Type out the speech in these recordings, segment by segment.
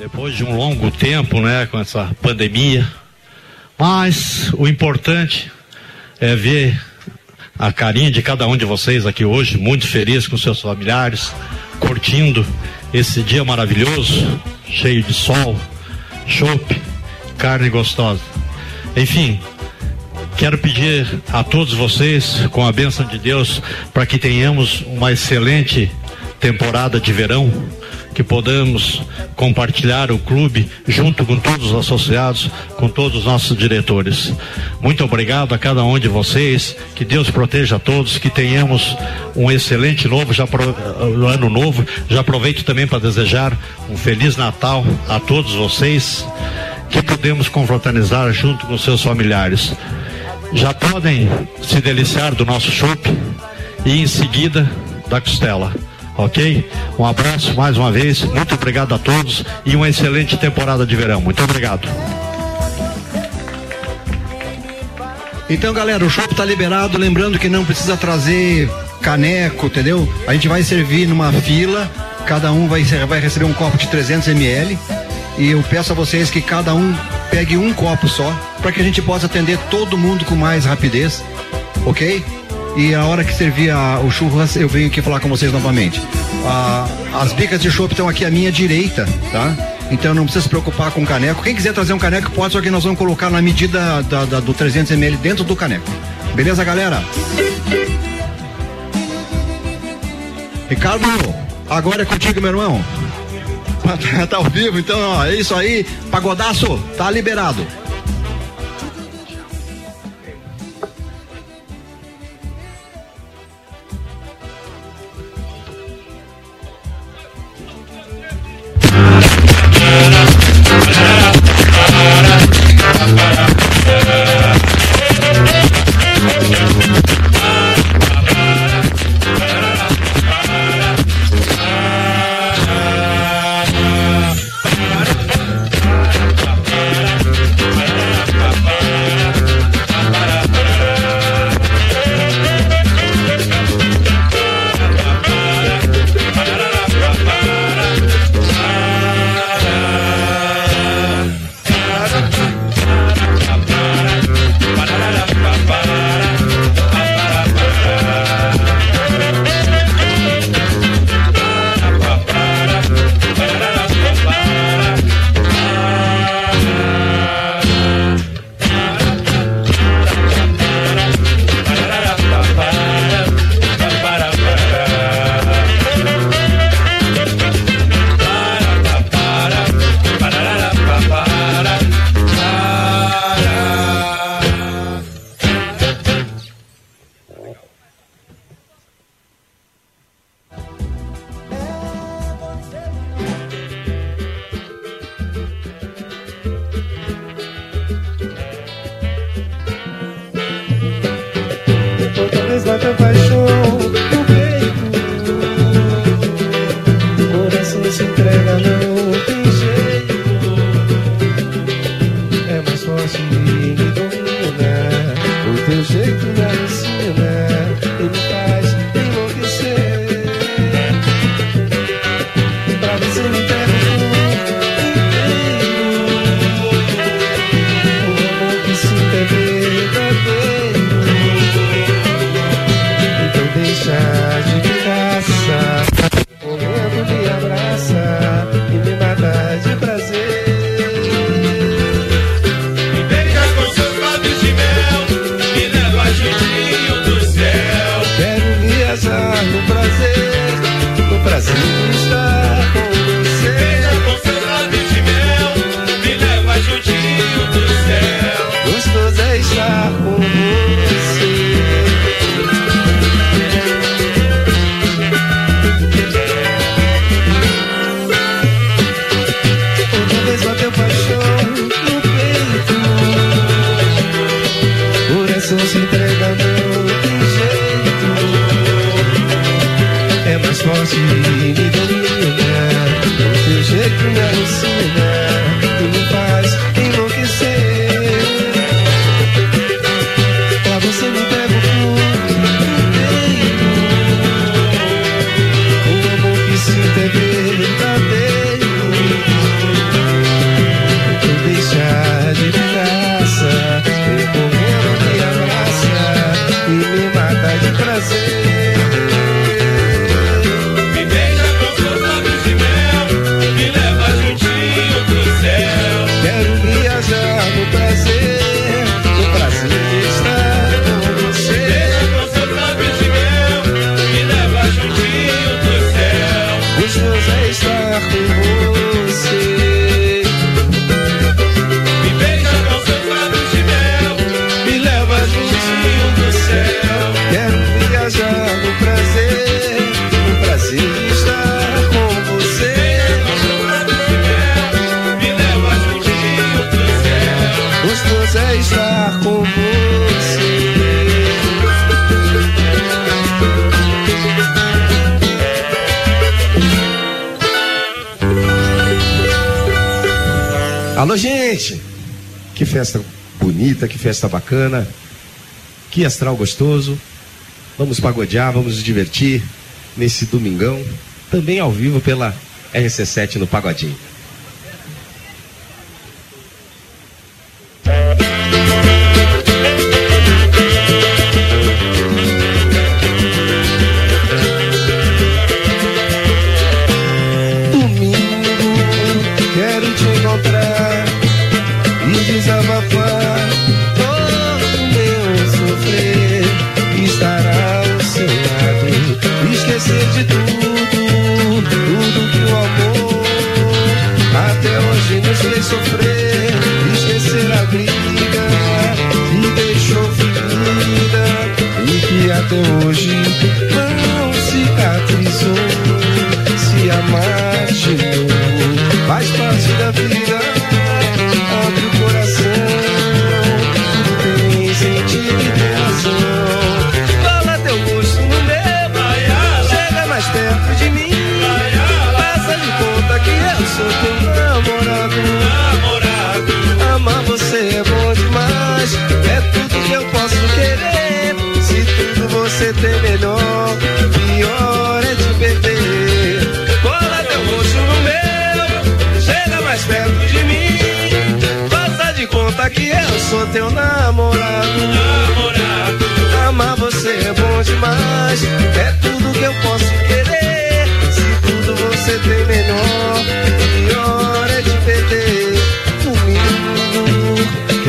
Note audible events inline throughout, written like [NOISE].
depois de um longo tempo, né, com essa pandemia. Mas o importante é ver a carinha de cada um de vocês aqui hoje, muito feliz com seus familiares, curtindo esse dia maravilhoso, cheio de sol, chope, carne gostosa. Enfim, quero pedir a todos vocês, com a bênção de Deus, para que tenhamos uma excelente temporada de verão que podamos compartilhar o clube junto com todos os associados, com todos os nossos diretores. Muito obrigado a cada um de vocês, que Deus proteja a todos, que tenhamos um excelente novo, já pro, ano novo. Já aproveito também para desejar um feliz Natal a todos vocês, que podemos confraternizar junto com seus familiares. Já podem se deliciar do nosso chopp e em seguida da costela ok? Um abraço mais uma vez, muito obrigado a todos e uma excelente temporada de verão. Muito obrigado. Então, galera, o show está liberado. Lembrando que não precisa trazer caneco, entendeu? A gente vai servir numa fila. Cada um vai, vai receber um copo de 300 ml. E eu peço a vocês que cada um pegue um copo só, para que a gente possa atender todo mundo com mais rapidez, ok? E a hora que servir a, o churras eu venho aqui falar com vocês novamente. As bicas de chopp estão aqui à minha direita, tá? Então não precisa se preocupar com caneco. Quem quiser trazer um caneco pode, só que nós vamos colocar na medida da, da, do 300 ml dentro do caneco. Beleza, galera? Ricardo, agora é contigo, meu irmão. [LAUGHS] tá ao vivo, então, ó, é isso aí. Pagodaço, tá liberado. festa bacana, que astral gostoso. Vamos pagodear, vamos nos divertir nesse domingão, também ao vivo pela RC7 no Pagodinho.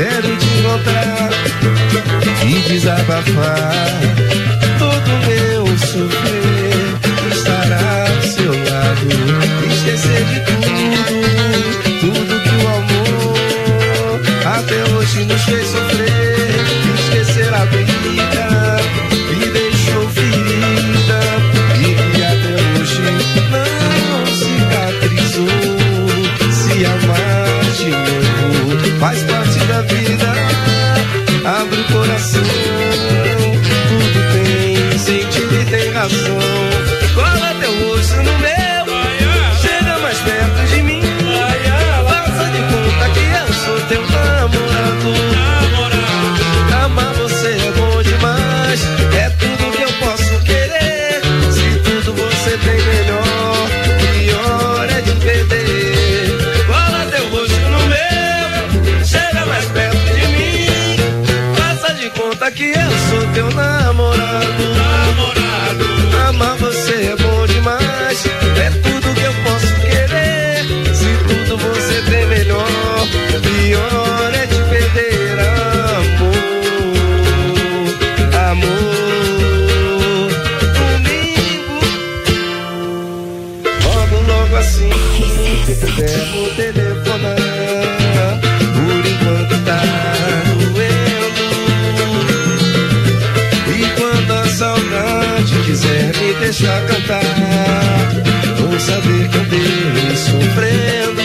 Quero te encontrar e desabafar todo meu sofrer. Estará ao seu lado, esquecer de tudo, tudo que o amor até hoje nos fez sofrer. coração deixa cantar. Vou saber que andei sofrendo.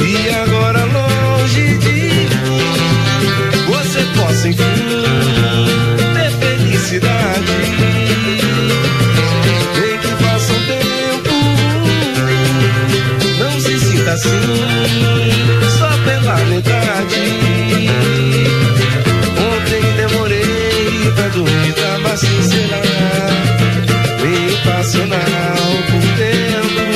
E agora longe de mim, você possa enfim ter felicidade. Vem que faça um tempo, não se sinta assim, só pela metade. Ontem demorei pra que estava sincera. Nacional por tempo.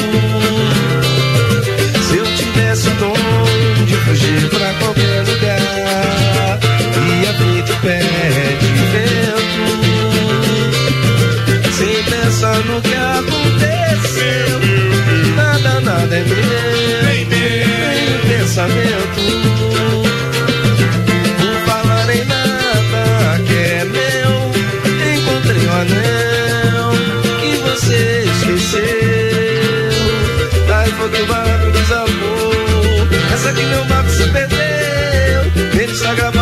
Se eu tivesse o dom de fugir pra qualquer lugar, ia feito pé de vento. Sem pensar no que aconteceu, nada, nada é meu, nem pensamento. sagrado.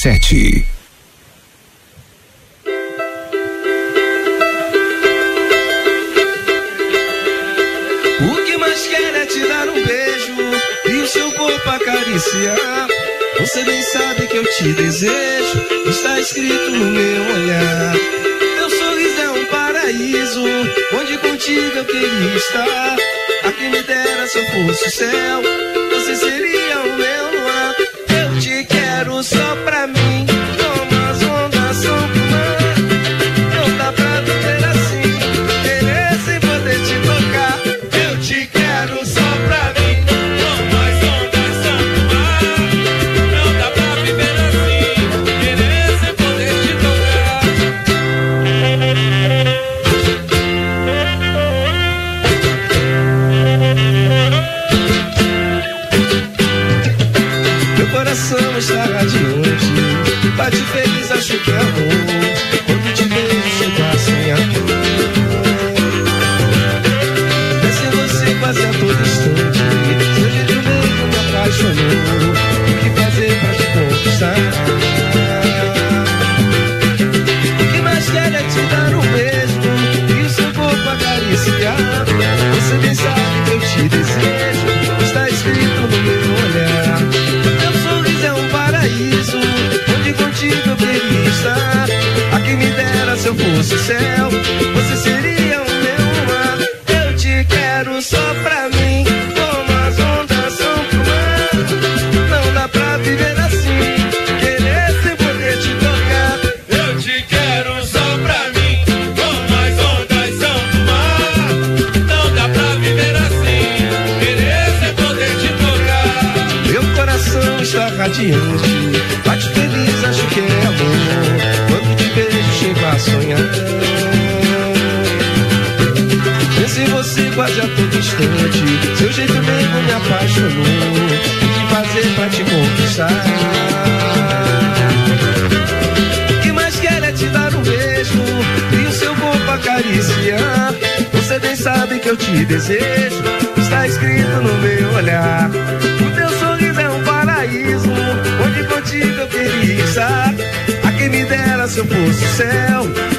sete. O que mais quer é te dar um beijo e o seu corpo acariciar. Você nem sabe que eu te desejo, está escrito no meu olhar. Teu sorriso é um paraíso, onde contigo eu queria estar. A quem me dera se eu fosse o céu, você seria o meu quero só pra mim. yourself. Seu jeito mesmo me apaixonou. O que fazer pra te conquistar? O que mais quer é te dar um beijo e o seu corpo acariciar. Você bem sabe que eu te desejo. Está escrito no meu olhar. O teu sorriso é um paraíso. Onde contigo eu queria estar. A quem me dera se eu fosse o céu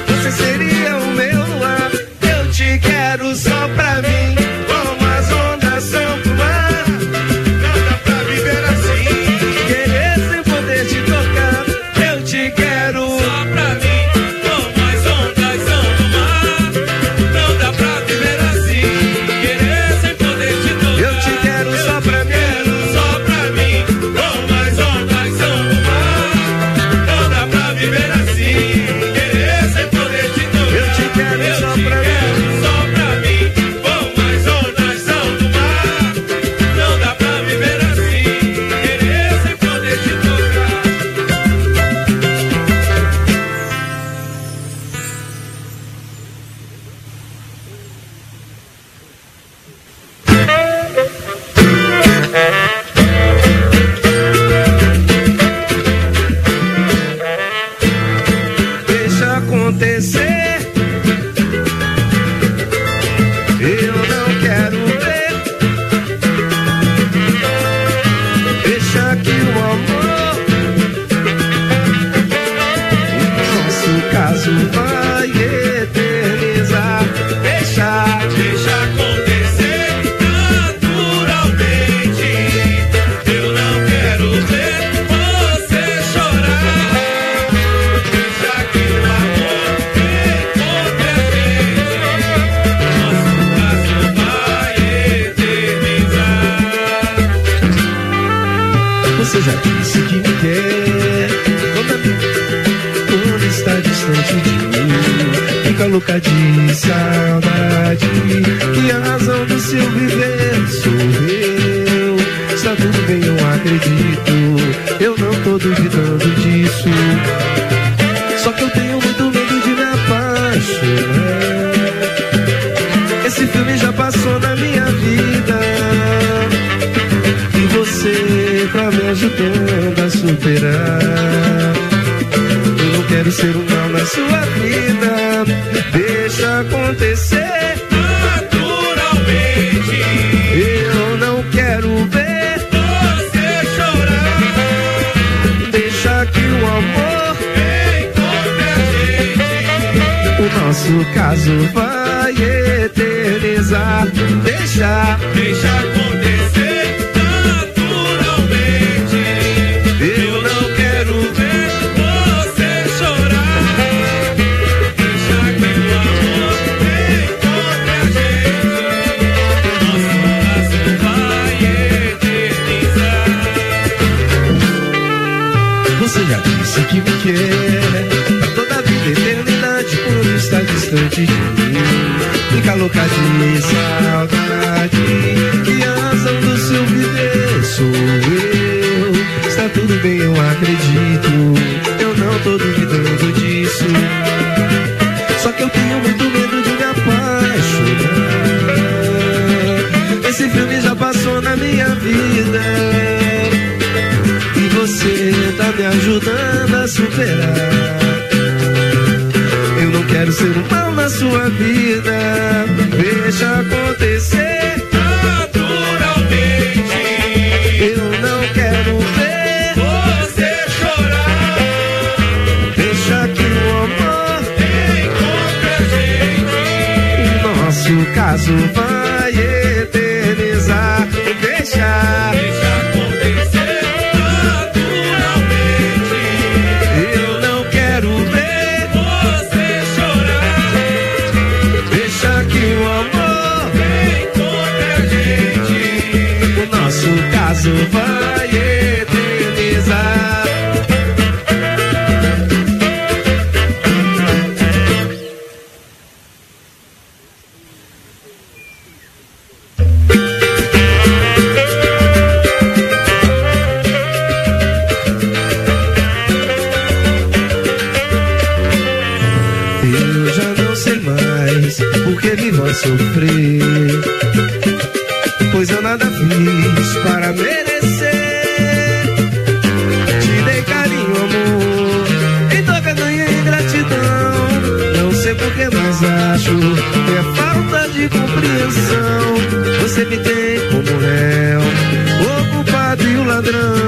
Pedro.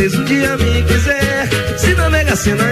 Beleza um dia me quiser. Se na Mega Sena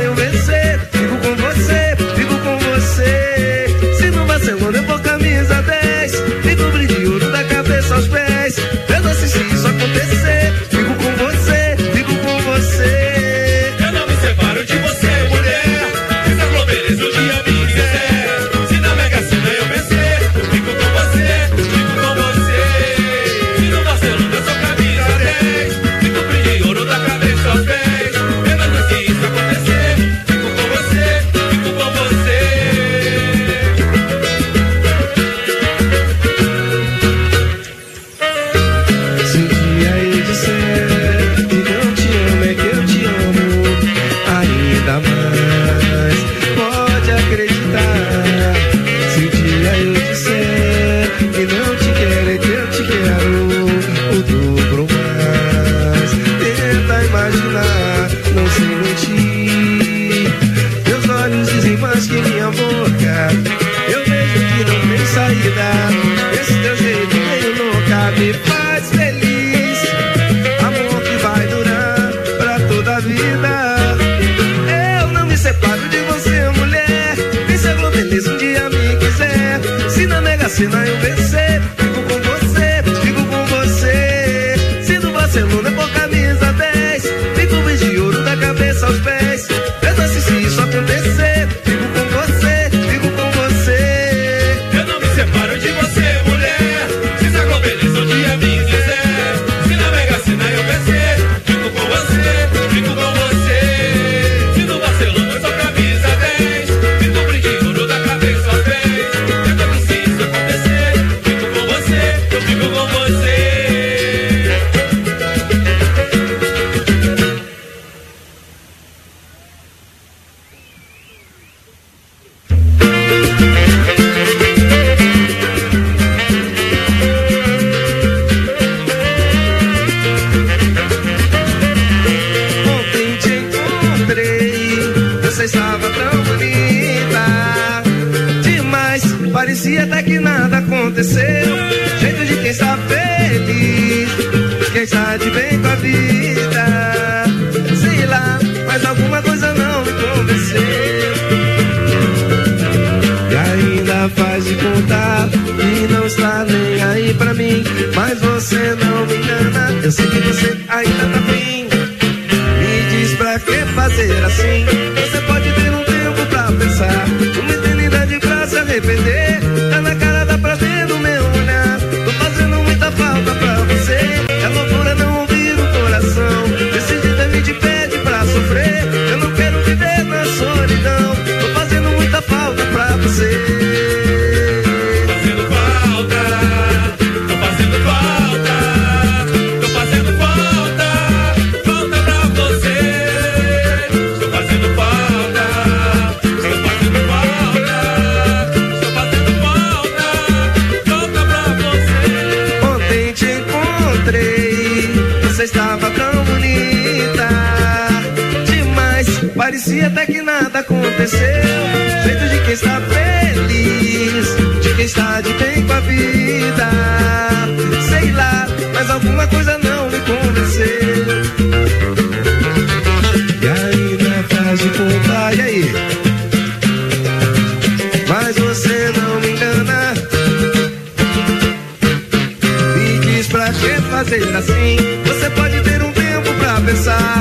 seja assim. Você pode ter um tempo pra pensar.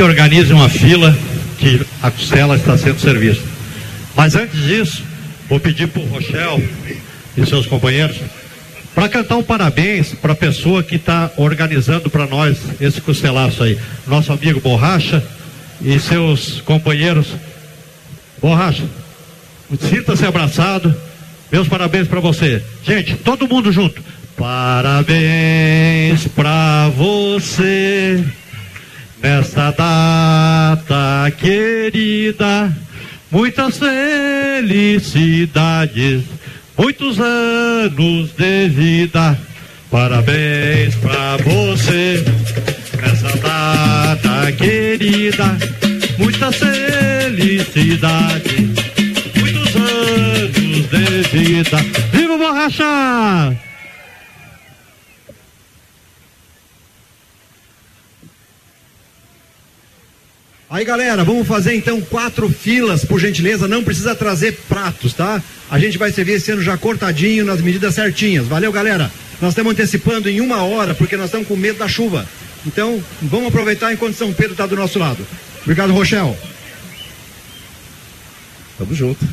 que uma fila que a costela está sendo servida. Mas antes disso, vou pedir para o Rochel e seus companheiros para cantar um parabéns para a pessoa que está organizando para nós esse costelaço aí. Nosso amigo Borracha e seus companheiros. Borracha, sinta-se abraçado. Meus parabéns para você. Gente, todo mundo junto. Parabéns para você. Nessa data querida, muitas felicidades, muitos anos de vida. Parabéns pra você, nessa data querida, muitas felicidades, muitos anos de vida. Viva o Borracha! Aí galera, vamos fazer então quatro filas, por gentileza, não precisa trazer pratos, tá? A gente vai servir esse ano já cortadinho, nas medidas certinhas. Valeu, galera. Nós estamos antecipando em uma hora, porque nós estamos com medo da chuva. Então, vamos aproveitar enquanto São Pedro está do nosso lado. Obrigado, Rochel. Tamo junto.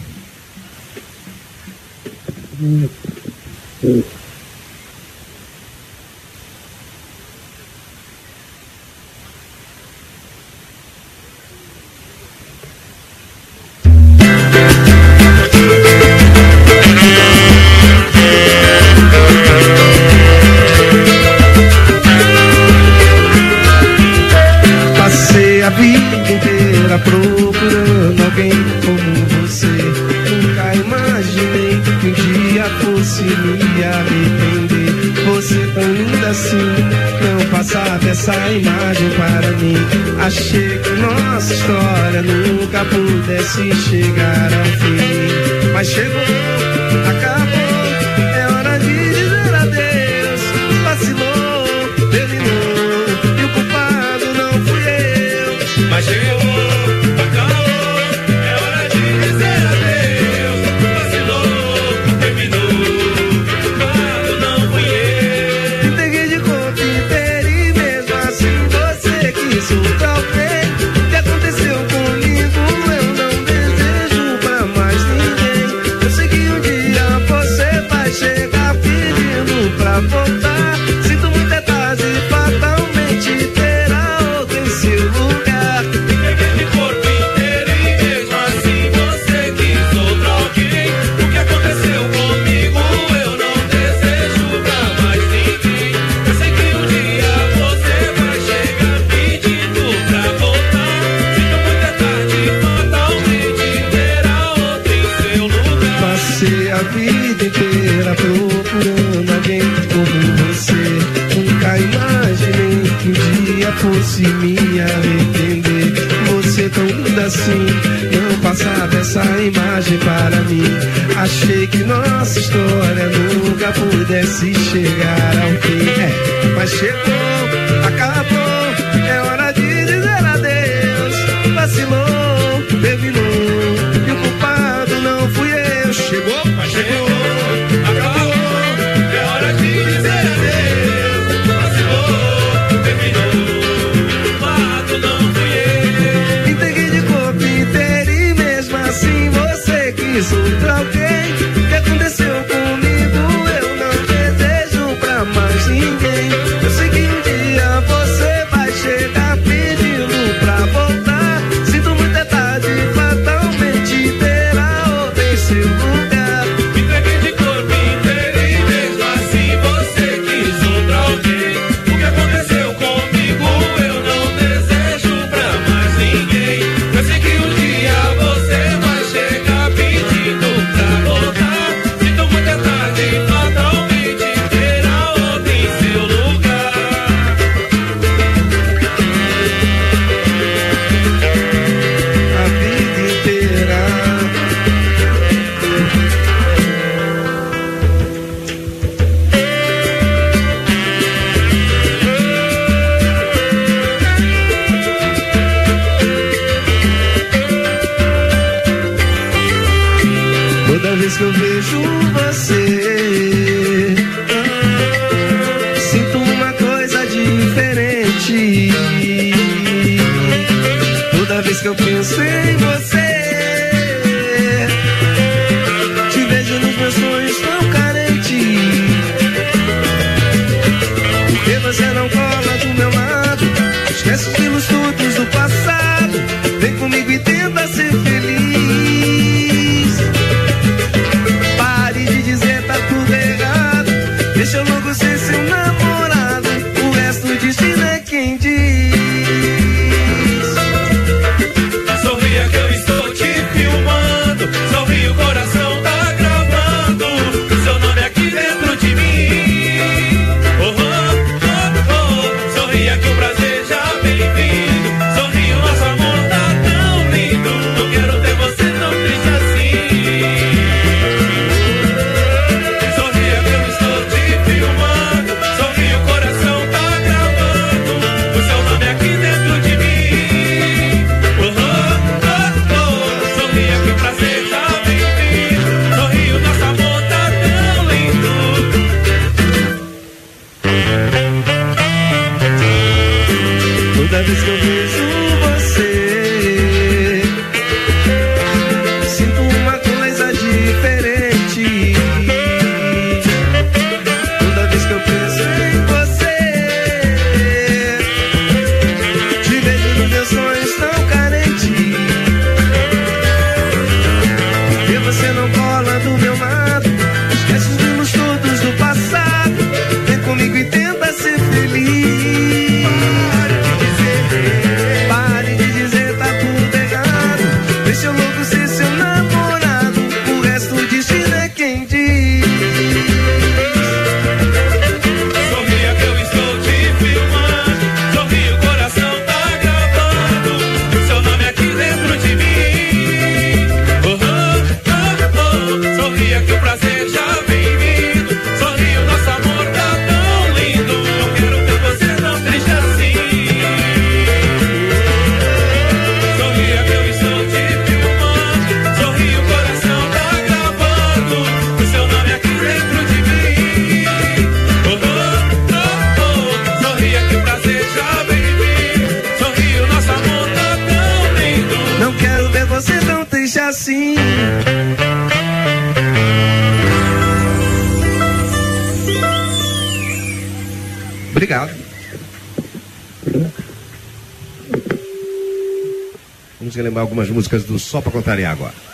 Algumas músicas do Só pra Contrariar agora.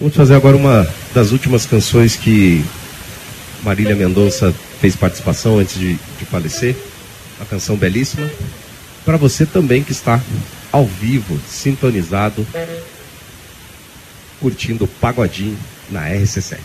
Vamos fazer agora uma das últimas canções que Marília Mendonça fez participação antes de, de falecer. Uma canção belíssima. Para você também que está ao vivo, sintonizado, curtindo o Pagodinho na RC7.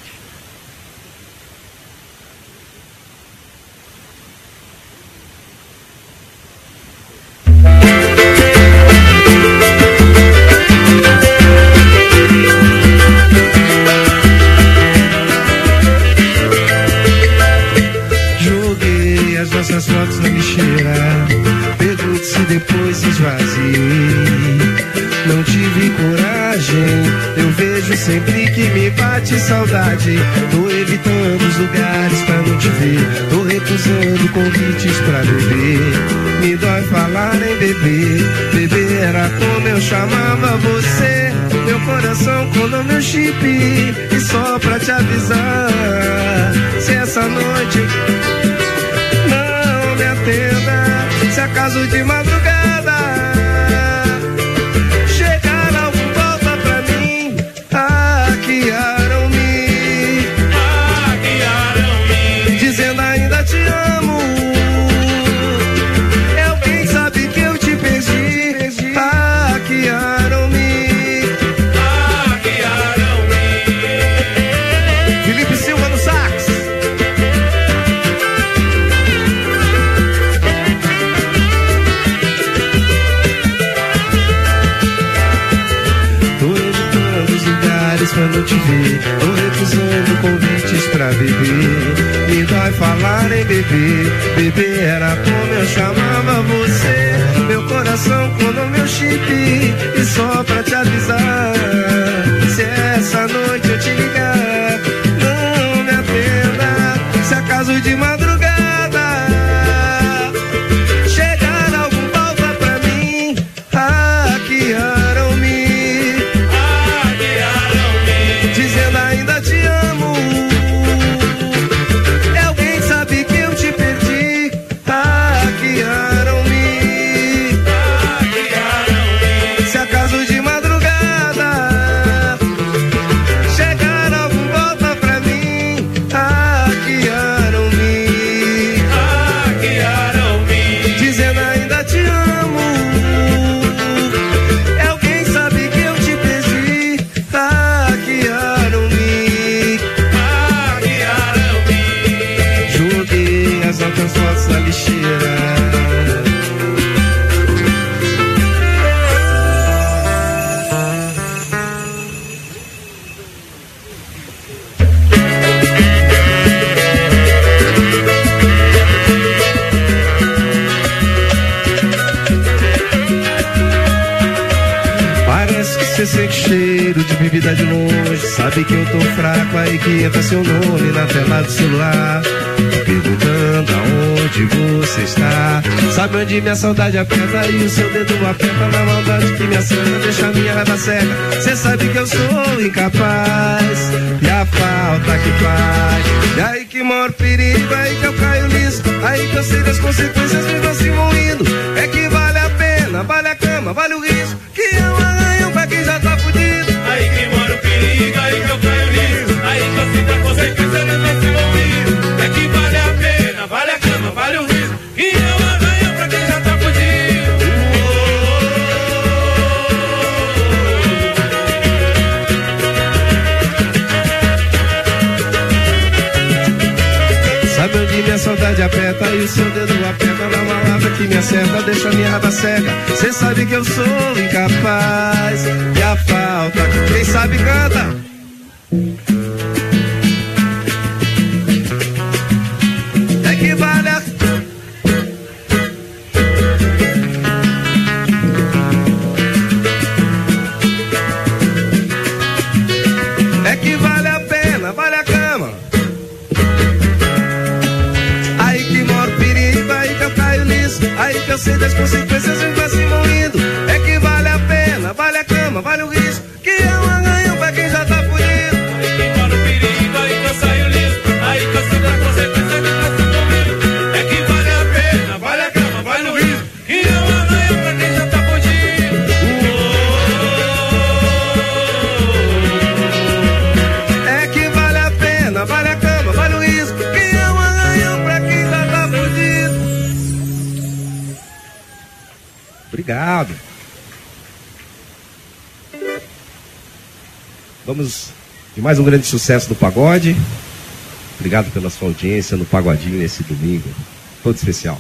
no meu chip. E só pra te avisar: se essa noite não me atenda, se acaso de madrugada bebê. Me dói falar em bebê. Bebê era como eu chamava você. Meu coração colou meu chip. E só pra te avisar: se essa noite eu te ligar, não me atenda. Se acaso de madrugada sabe que eu tô fraco, aí que entra seu nome na tela do celular. Perguntando aonde você está. Sabe onde minha saudade aperta e o seu dedo aperta na maldade que me assana, deixa minha raiva cega. Cê sabe que eu sou incapaz e a falta que faz. E aí que mora o perigo, aí que eu caio nisso. Aí que eu sei das consequências me assim vão se moindo. É que vale a pena, vale a cama, vale o risco. cega, cê sabe que eu sou incapaz. Mais um grande sucesso do pagode. Obrigado pela sua audiência no Pagodinho nesse domingo. Todo especial.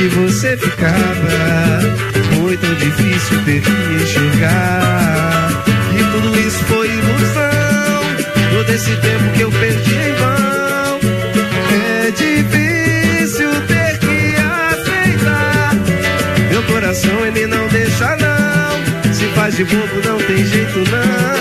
Que você ficava. Foi tão difícil ter que enxergar. E tudo isso foi ilusão. Todo esse tempo que eu perdi em vão. É difícil ter que aceitar. Meu coração ele não deixa não. Se faz de bobo não tem jeito não.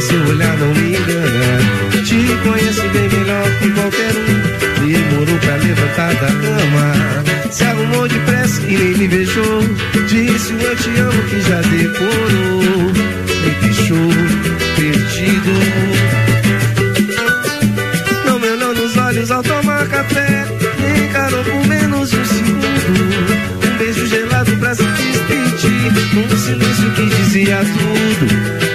Seu olhar não me engana. Te conheço bem melhor que qualquer um. Demorou pra levantar da cama. Se arrumou depressa e nem me beijou. Disse o eu te amo que já decorou. Me deixou perdido. Silêncio que dizia tudo.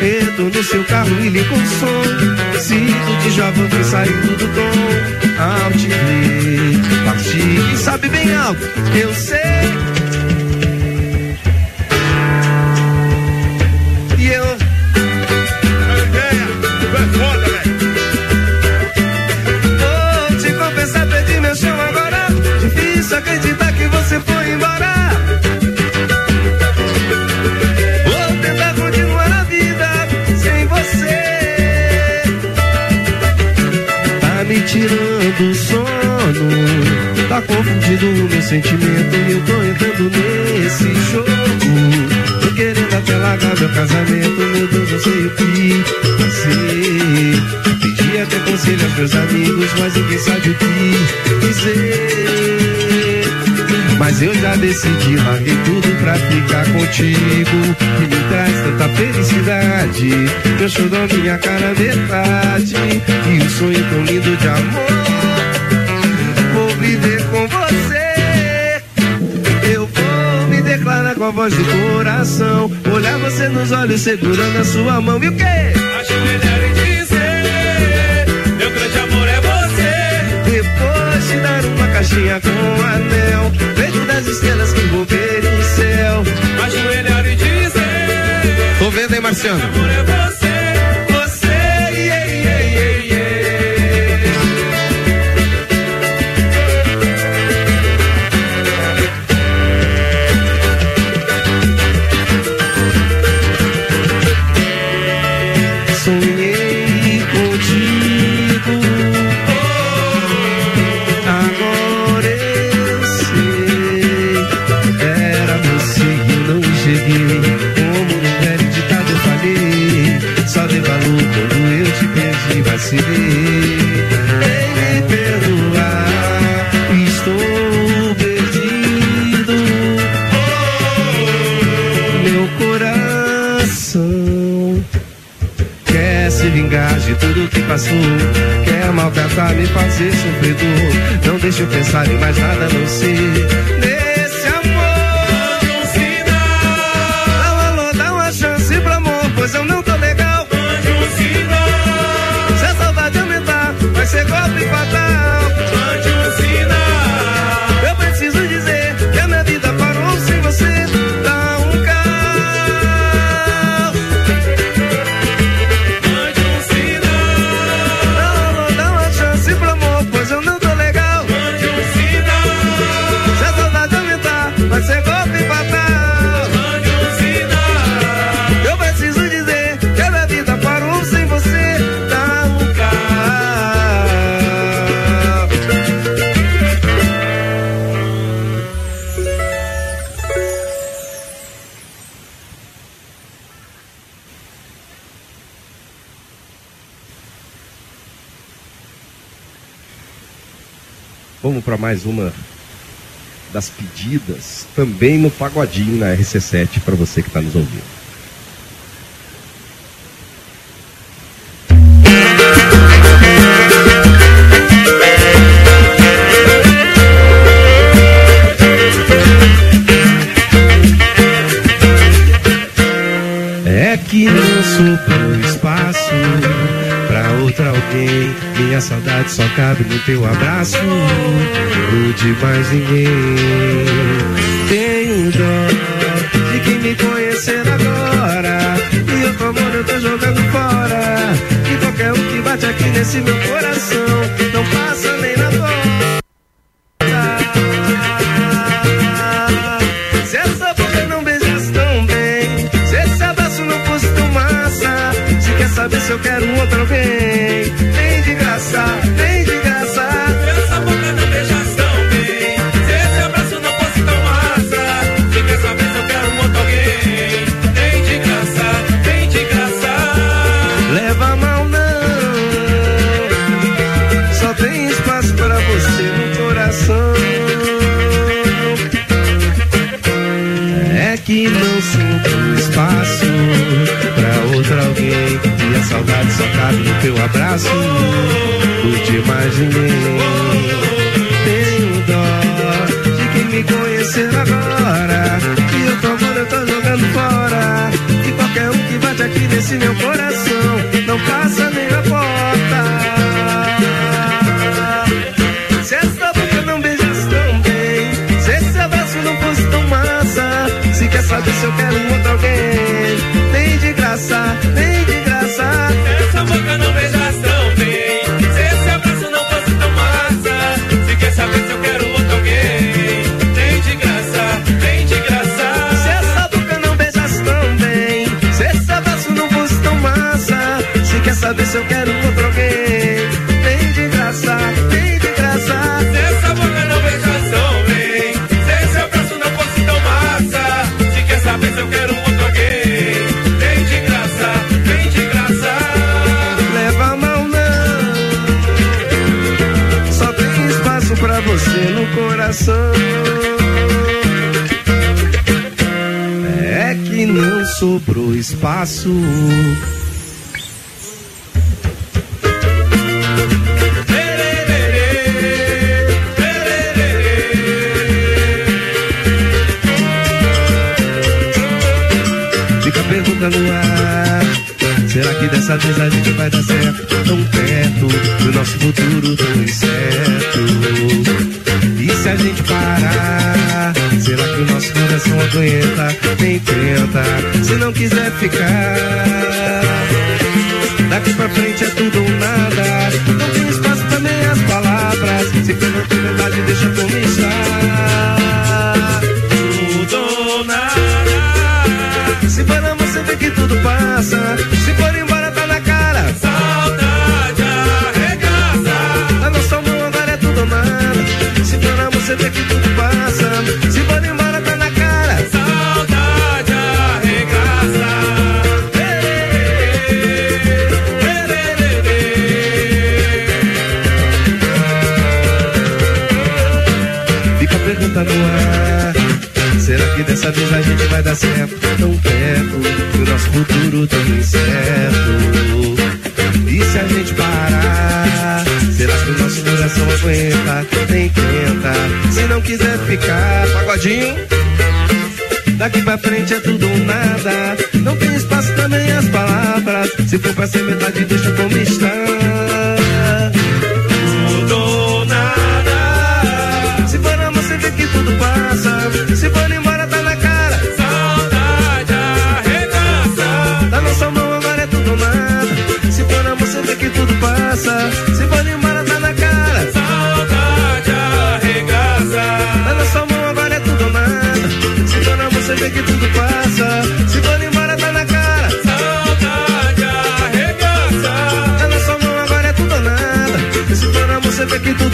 Entrou no seu carro e o som. Cinto de jovem foi saindo do tom. Ao te ver partir. Sabe bem alto, eu sei. Confundindo o meu sentimento. E eu tô entrando nesse jogo. Tô querendo até largar meu casamento. Meu Deus, não sei o que fazer. Pedi até conselho aos meus amigos, mas ninguém sabe o que dizer. Mas eu já decidi, larguei tudo pra ficar contigo. Que me traz tanta felicidade. Meu chorão, minha cara metade. E um sonho tão lindo de amor. Com a voz do coração. Olhar você nos olhos, segurando a sua mão. E o quê? Ajoelhar e dizer: Meu grande amor é você. Depois te dar uma caixinha com um anel Feito das estrelas que envolverem o céu Ajoelhar e dizer: Tô vendo, hein, Marciano? Amor é. Você, Maltratar, me fazer sofredor. Não deixa eu pensar em mais nada a não ser mais uma das pedidas, também no Pagodinho na RC7, para você que está nos ouvindo. Saudade só cabe no teu abraço. O de mais ninguém. Tenho dó de quem me conhecer agora. E eu tô amor eu tô jogando fora. E qualquer um que bate aqui nesse meu coração teu abraço. Curte mais ninguém. Tenho dó de quem me conhecer agora. E eu tô amor, eu tô jogando fora. E qualquer um que bate aqui nesse meu coração não passa nem na porta. Se essa boca não beijasse tão bem, se esse abraço não fosse tão massa, se quer saber se eu quero um outro alguém, se eu quero outro alguém, vem de graça, vem de graça. Se essa boca não beijasse tão bem. Se esse abraço não fosse tão massa. Se quer saber se eu quero outro alguém. Vem de graça, vem de graça. Leva a mão não, só tem espaço pra você no coração. É que não sobrou espaço. Dessa vez a gente vai dar certo? Tão perto do nosso futuro tão incerto. E se a gente parar? Será que o nosso coração aguenta? Nem tenta, se não quiser ficar. Daqui pra frente é tudo ou nada. Não tem espaço pra meias palavras. Se tem verdade, deixa como está. Tudo nada. Se não, você vê que tudo passa. Se for embora, você vê que tudo passa. Se for embora, tá na cara. Saudade arregaça. Pergunta no ar. Será que dessa vez a gente vai dar certo? Tão perto do nosso futuro tão incerto. E se a gente parar? Será que o nosso coração aguenta? Nem tenta. Se não quiser ficar, pagodinho. Daqui pra frente é tudo ou nada. Não tem espaço também as palavras. Se for pra ser metade, deixa como está. Vê que tudo passa. Se for embora, tá na cara. Saudade arregaça. Tá na sua mão, agora é tudo ou nada. Se for amor, você vê que tudo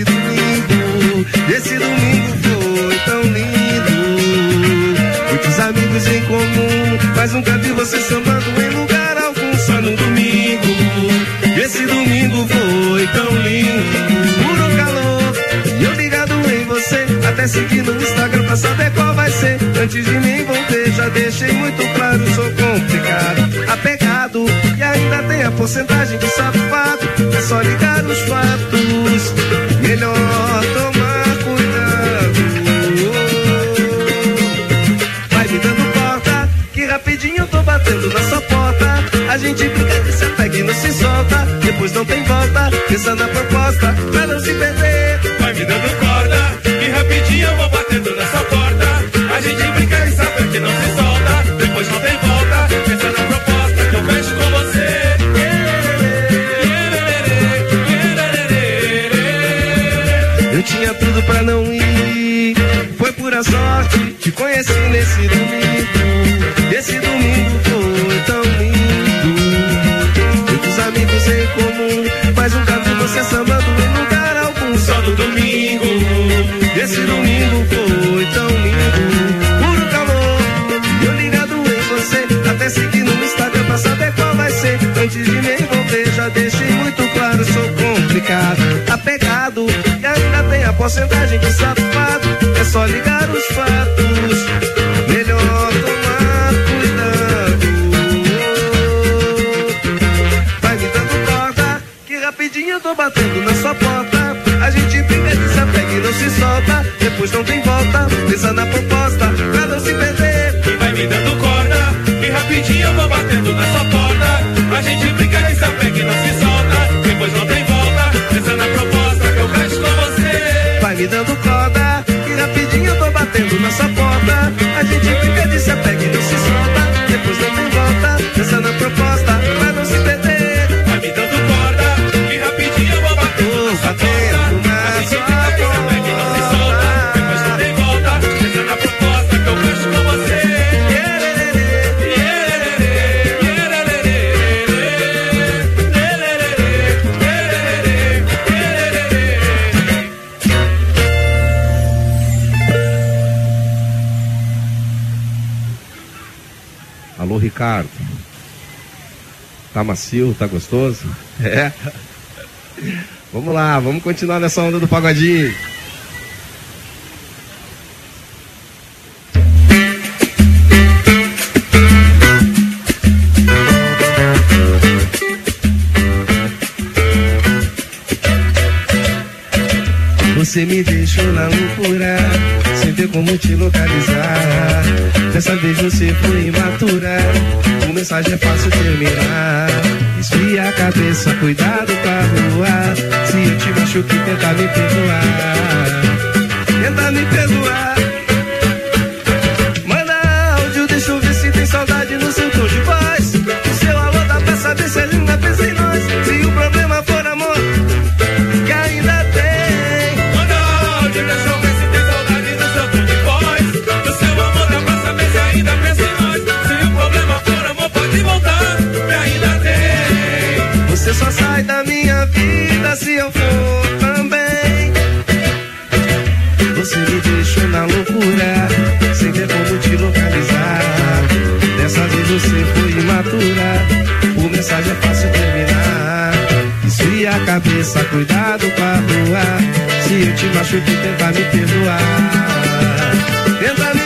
Esse domingo, esse domingo foi tão lindo. Muitos amigos em comum, mas nunca vi você sambando em lugar algum, só no domingo. Esse domingo foi tão lindo. Puro calor, e eu ligado em você. Até seguir no Instagram pra saber qual vai ser. Antes de me envolver, já deixei muito claro, sou complicado. Apegado, e ainda tem a porcentagem de safado. É só ligar os fatos melhor tomar cuidado. Vai me dando porta, que rapidinho eu tô batendo na sua porta. A gente briga, se apega e não se solta. Depois não tem volta, pensa na proposta pra não se perder. esse domingo, esse domingo foi tão lindo. Muitos amigos em comum, mas nunca vi você sambando em lugar algum. Só no domingo, esse domingo foi tão lindo. Puro calor, eu ligado em você, até seguir no Instagram pra saber qual vai ser. Antes de me envolver, já deixei muito claro, sou complicado, apegado. E ainda tem a porcentagem de safado, é só ligar os fatos. coisa na proposta pra não se perder. E vai me dando corda, e rapidinho eu vou batendo na sua porta. A gente brinca de apega e não se solta, depois não tem volta. Pensa na proposta que eu gasto com você. Vai me dando corda, e rapidinho eu tô batendo na sua porta. A gente brinca de apega. caro. Tá macio, tá gostoso? [LAUGHS] É. Vamos lá, vamos continuar nessa onda do pagodinho. Você me deu mensagem é fácil terminar. Esfria a cabeça, cuidado pra voar. Se eu te machuque, tenta me perdoar. Tenta me perdoar. se eu for também. Você me deixou na loucura, sem ter como te localizar. Dessa vez você foi imatura, o mensagem é fácil terminar. Esfria a cabeça, cuidado com a rua. Se eu te machuque, tenta me perdoar. Tenta me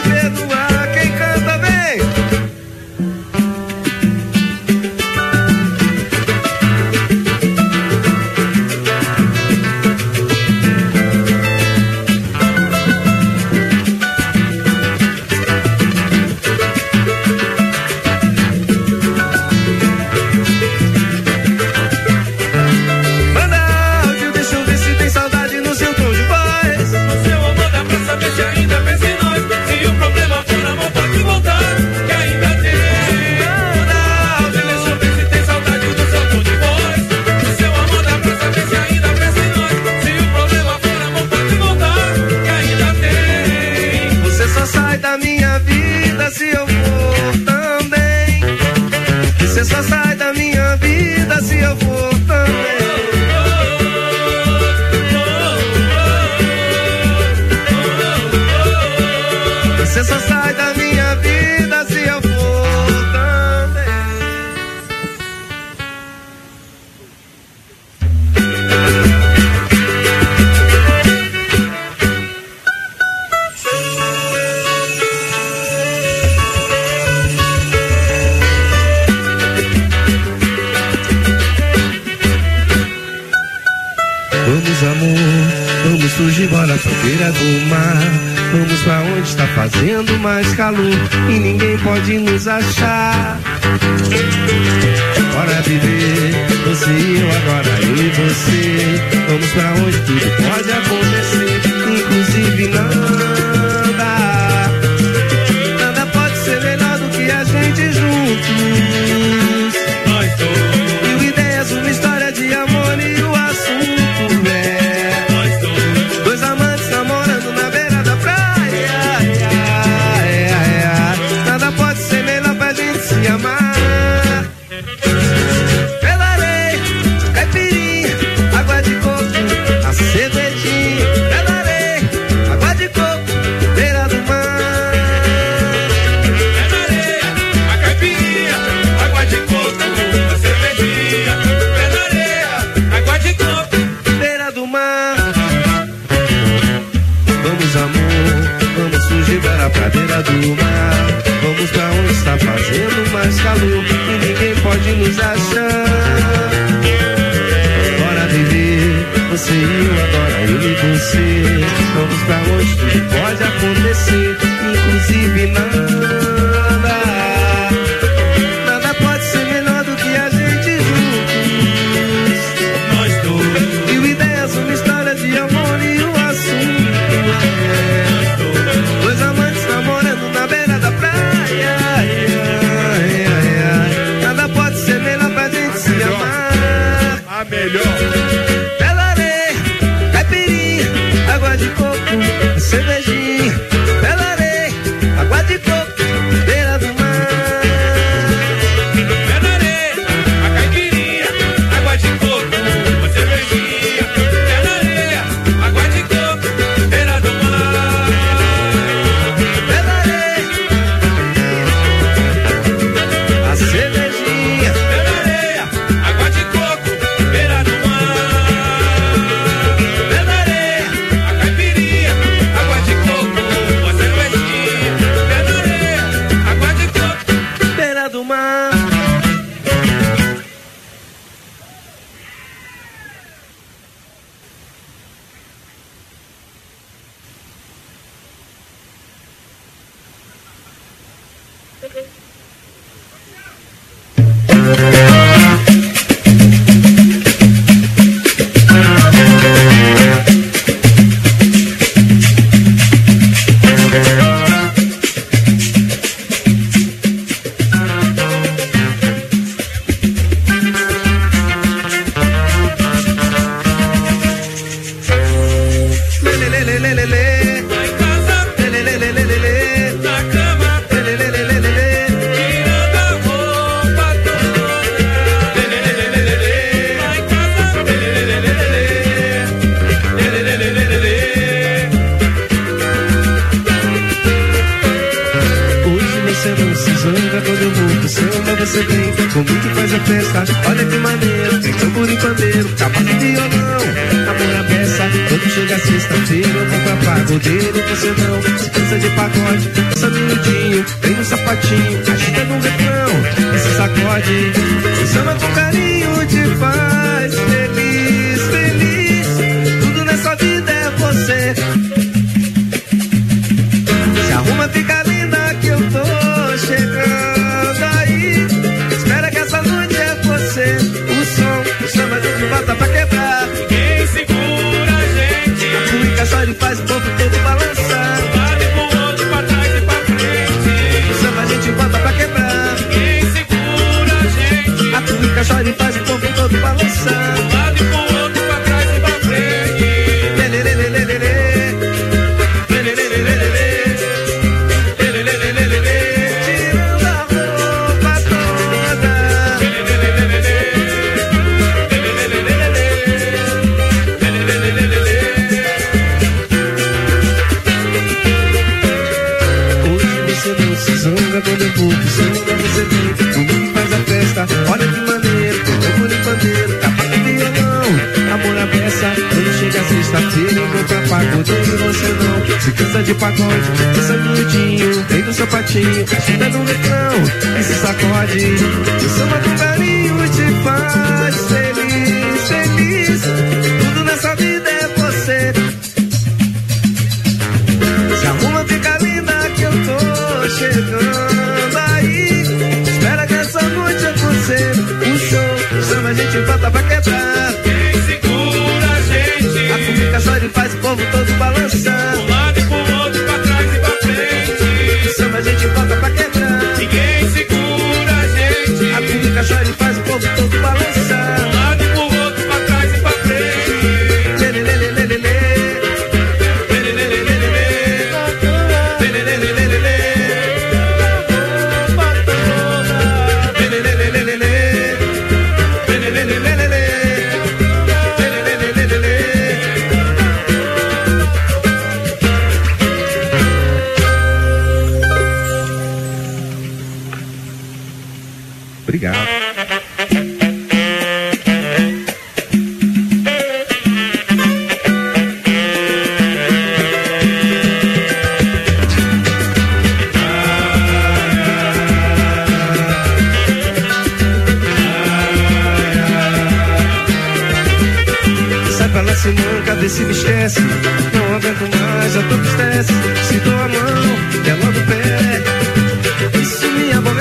se manca, vê se me esquece. Não aguento mais, tô com estresse. Se dou a mão, ela do pé. Isso me aborrece,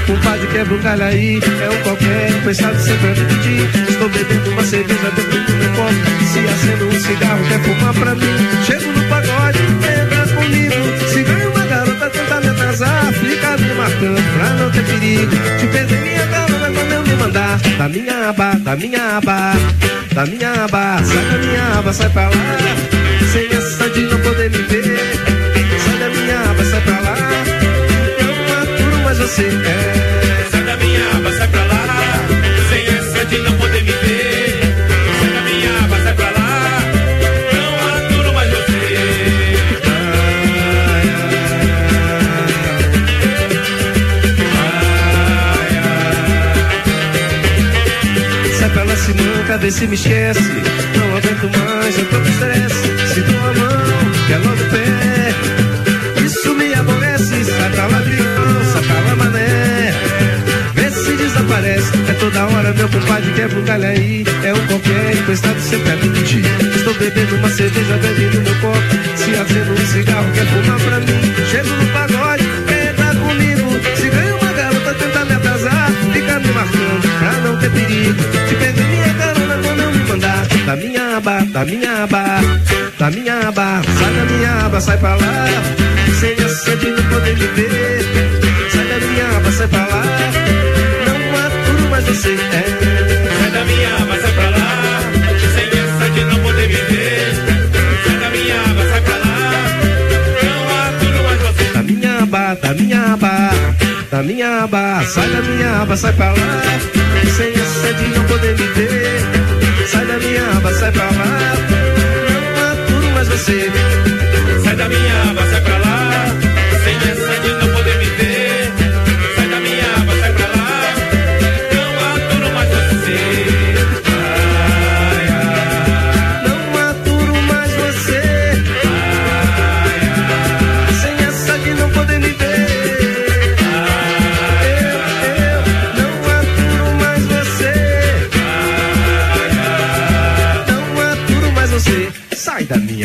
meu compadre quebra um galho aí. É um qualquer, pensado sempre a me. Estou bebendo uma cerveja dentro do meu copo. Se acendo um cigarro, quer fumar pra mim. Chego no pagode, entra comigo. Se ganha uma garota, tenta me atrasar. Fica me marcando pra não ter perigo. Te perder minha carona quando eu me mandar. Da minha aba, da minha aba, da minha aba. Sai da minha aba, sai pra lá. Sem essa de você. É. Sai da minha aba, sai pra lá. Sem essa de não poder me ver. Sai da minha aba, sai pra lá. Não aturo mais você. Sai pra lá, se manca, vê se me esquece. Não aguento mais, eu tô com estresse. Se dou a mão, quer logo o pé. Toda hora, meu compadre quebra um galho aí. É um qualquer, emprestado sempre a me pedir. Estou bebendo uma cerveja, bebendo meu copo. Se acendo um cigarro, quer fumar pra mim. Chego no pagode, entra comigo. Se ganha uma garota, tenta me atrasar. Fica me marcando pra não ter perigo. Te perder minha carona quando eu me mandar. Da minha aba, da minha aba, da minha aba. Sai da minha aba, sai pra lá. Sem essa de não poder me ver. Sai da minha aba, sai pra lá. Da minha aba, sai da minha aba, sai pra lá. Sem essa de não poder me ver. Sai da minha aba, sai pra lá. Não aturo mais você. Sai da minha aba,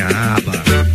Sai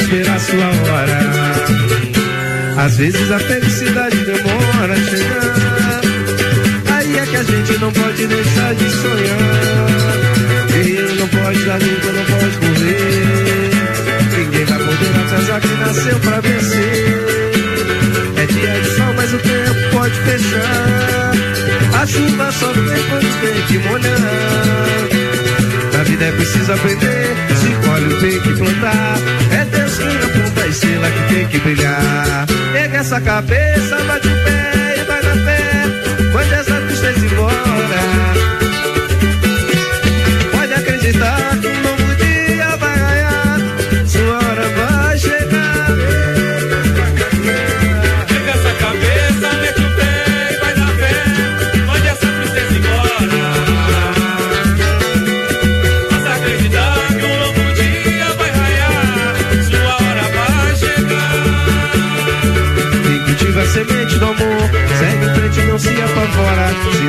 esperar sua hora. Às vezes a felicidade demora a chegar. Aí é que a gente não pode deixar de sonhar. Guerreiro não pode dar luta, não pode correr. Ninguém vai poder atrasar quem nasceu pra vencer. É dia de sol, mas o tempo pode fechar. A chuva só vem quando tem que molhar. Vida é preciso aprender, se colhe tem que plantar. É Deus quem aponta a estrela que tem que brilhar. Pega essa cabeça, bate o pé e vai na fé. Mande essa tristeza embora.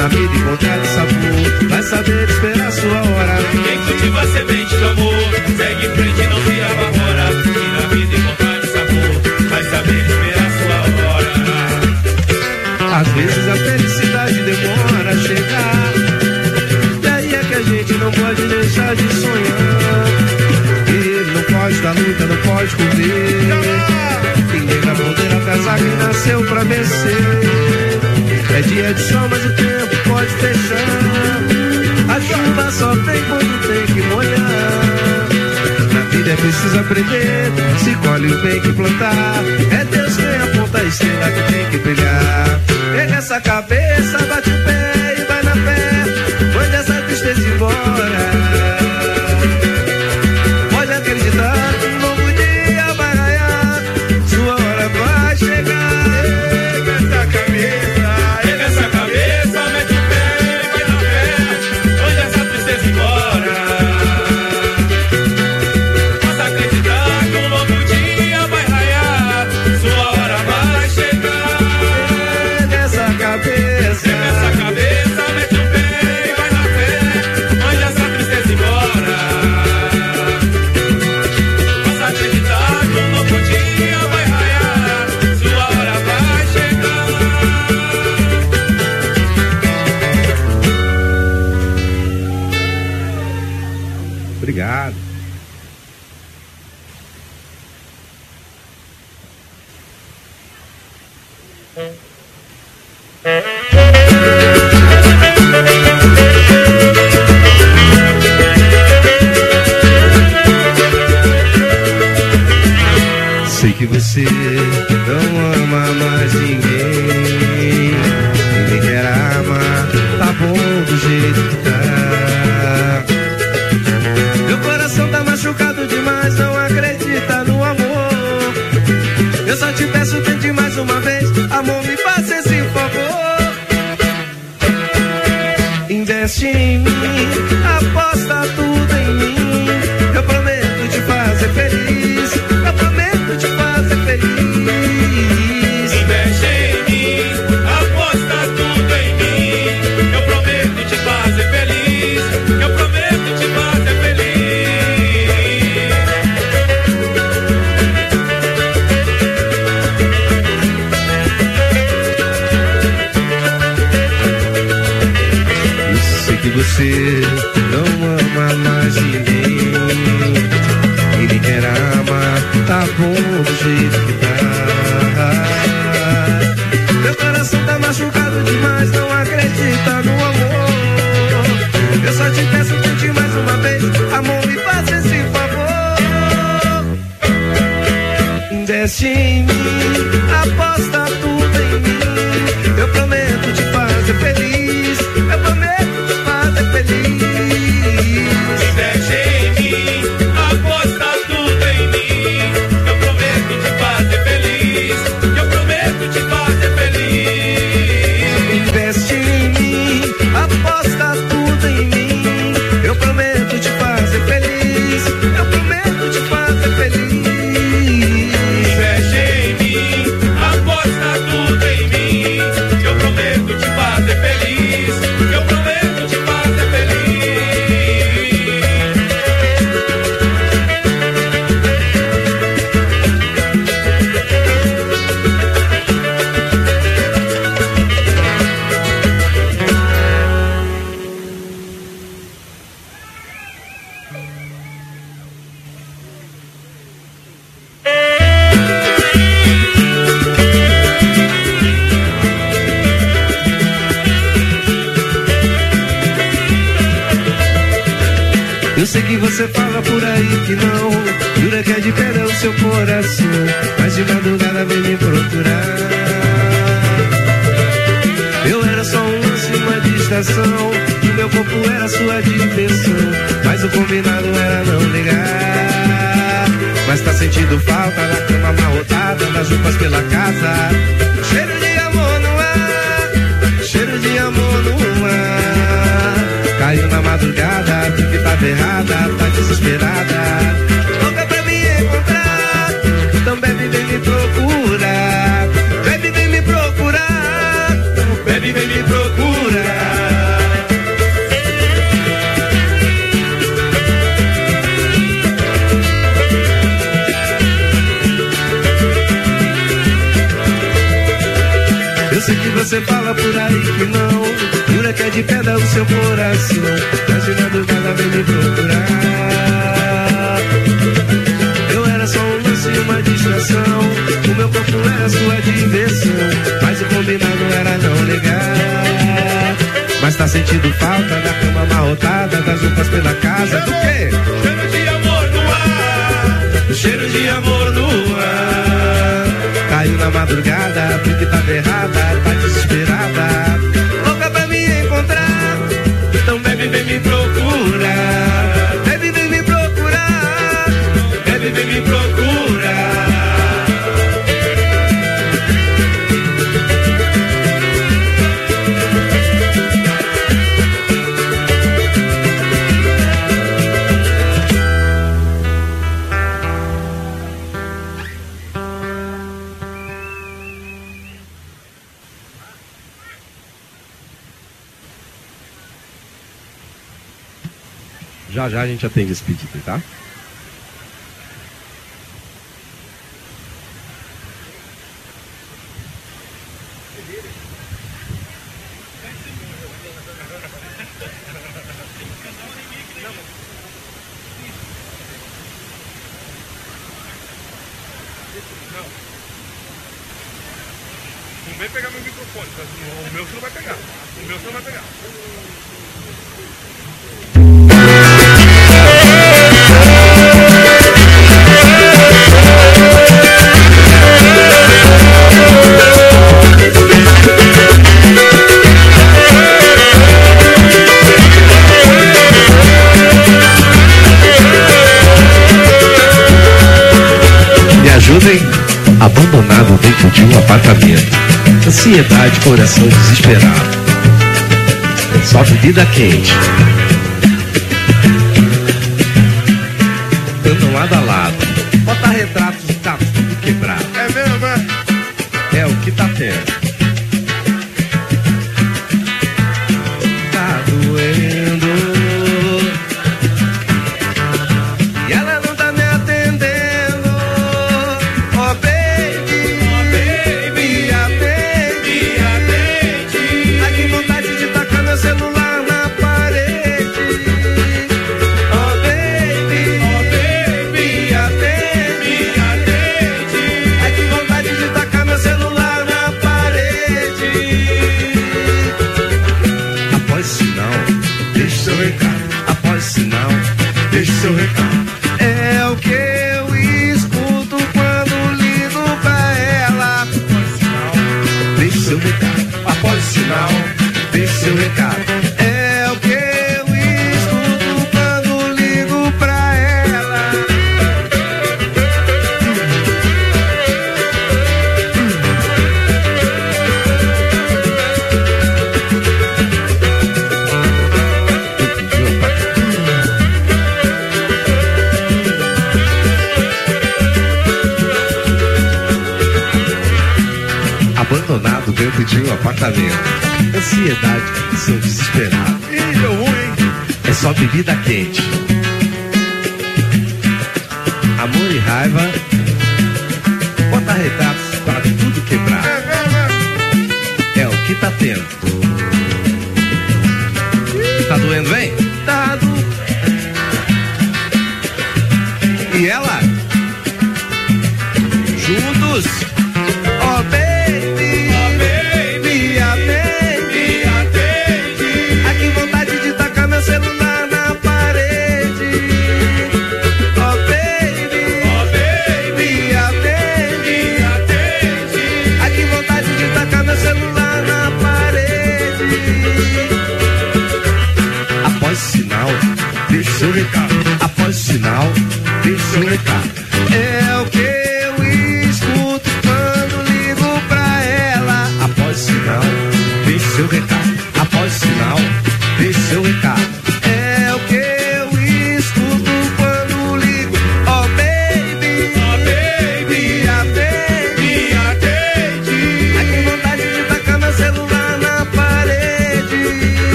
Na vida encontrar sabor, vai saber esperar sua hora. Quem cultiva a semente do amor, segue em frente não se apavora. E na vida encontrar sabor, vai saber esperar sua hora. Às vezes a felicidade demora a chegar. E aí é que a gente não pode deixar de sonhar. Ele não pode dar luta, não pode correr. Ninguém vai poder atrasar quem nasceu pra vencer. É dia de sol, mas o tempo fechar. A chuva só vem quando tem que molhar. Na vida é preciso aprender, se colhe o bem que plantar. É Deus quem aponta a estrela que tem que brilhar. Pega essa cabeça, bate que você não ama mais ninguém. Ele quer amar, tá bom do jeito que tá. Meu coração tá machucado demais, não acredita no amor. Eu só te peço tente te mais uma vez, amor, me faça esse favor. Desce em mim, aposta tudo em mim. Eu prometo te fazer feliz. Não vem pegar meu microfone, tá? o meu você não vai pegar. O meu você não vai pegar. Me ajudem, abandonado dentro de um apartamento Ansiedade, coração desesperado. Só bebida quente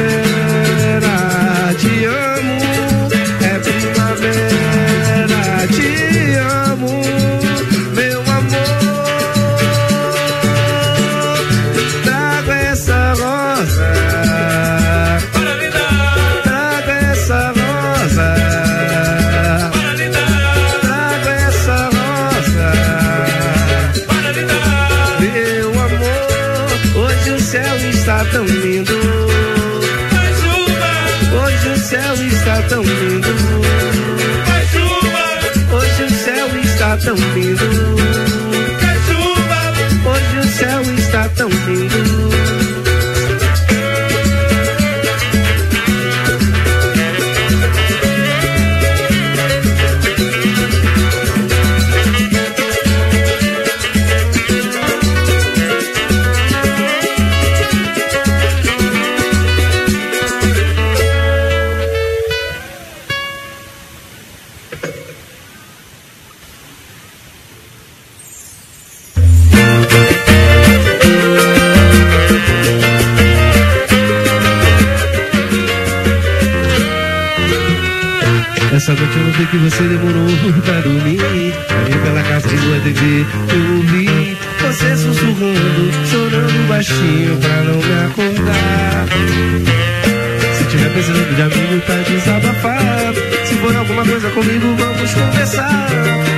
faces some feels que você demorou pra dormir. Aí pela casa de boa TV eu ouvi você sussurrando, chorando baixinho pra não me acordar. Se tiver precisando de amigo, tá desabafado. Se for alguma coisa comigo, vamos conversar.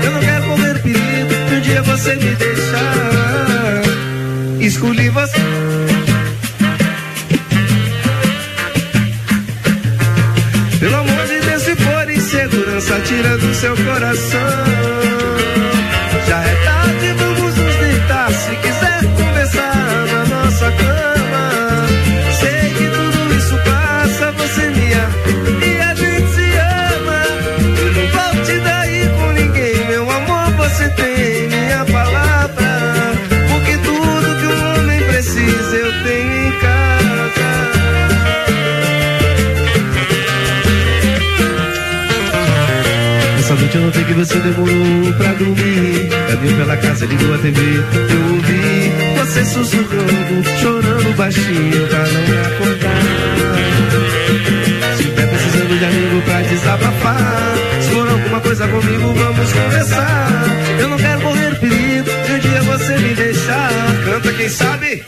Eu não quero correr perigo, um dia você me deixar. Escolhi você. Tira do seu coração. você demorou pra dormir. Caminhou pela casa, ligou a TV, eu ouvi. Você sussurrando, chorando baixinho pra não me acordar. Se tiver precisando de amigo pra desabafar, se for alguma coisa comigo, vamos conversar. Eu não quero correr perigo de um dia você me deixar. Canta quem sabe.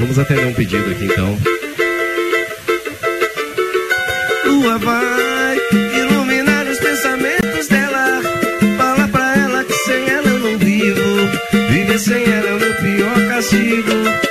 Vamos atender um pedido aqui então. Lua vai iluminar os pensamentos dela. Fala pra ela que sem ela eu não vivo. Viver sem ela é o meu pior castigo.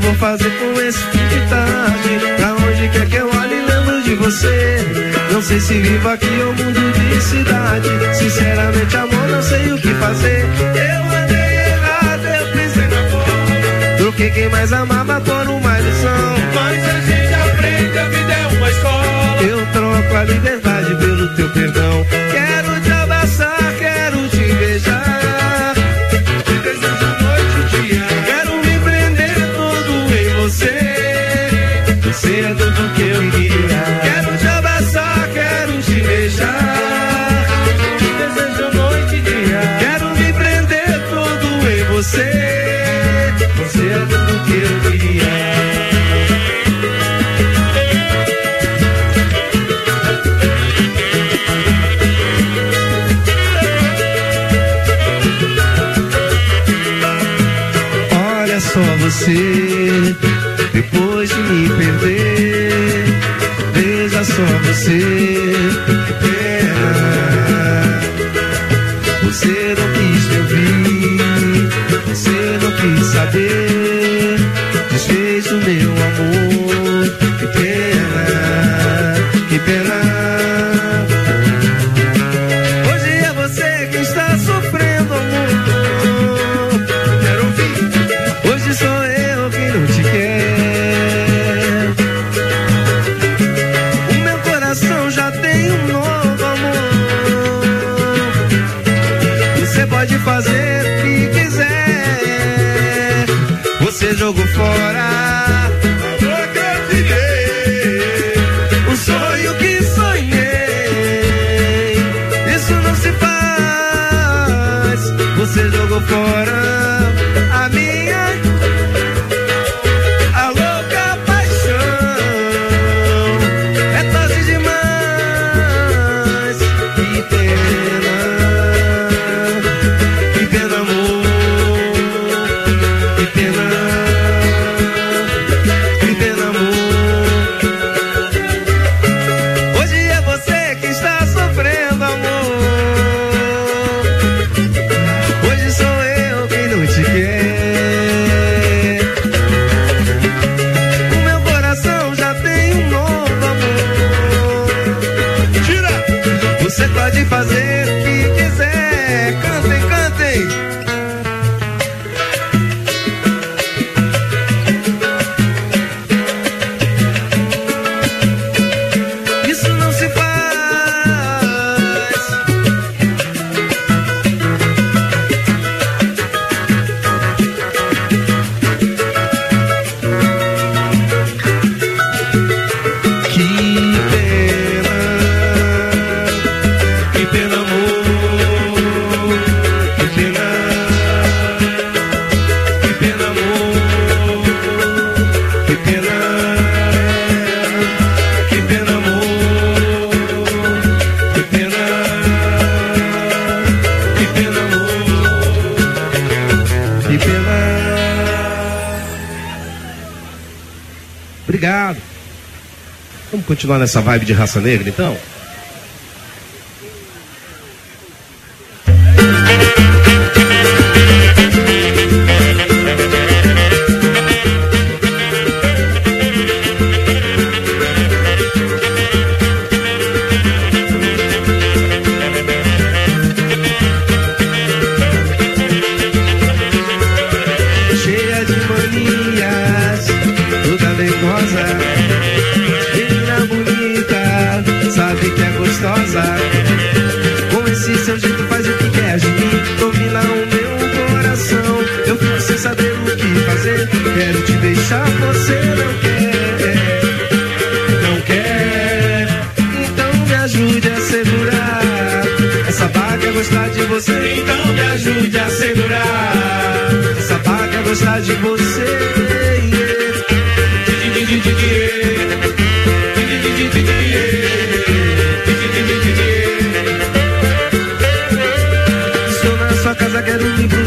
vou fazer com esse fim de tarde? Pra onde quer que eu olhe, lembro de você. Não sei se vivo aqui ou mundo de cidade. Sinceramente, amor, não sei o que fazer. Eu andei errado, eu pensei na porra. Troquei quem mais amava por uma lição. Mas a gente aprende, a vida é uma escola. Eu troco a liberdade pelo teu perdão. Continuar nessa vibe de raça negra, então?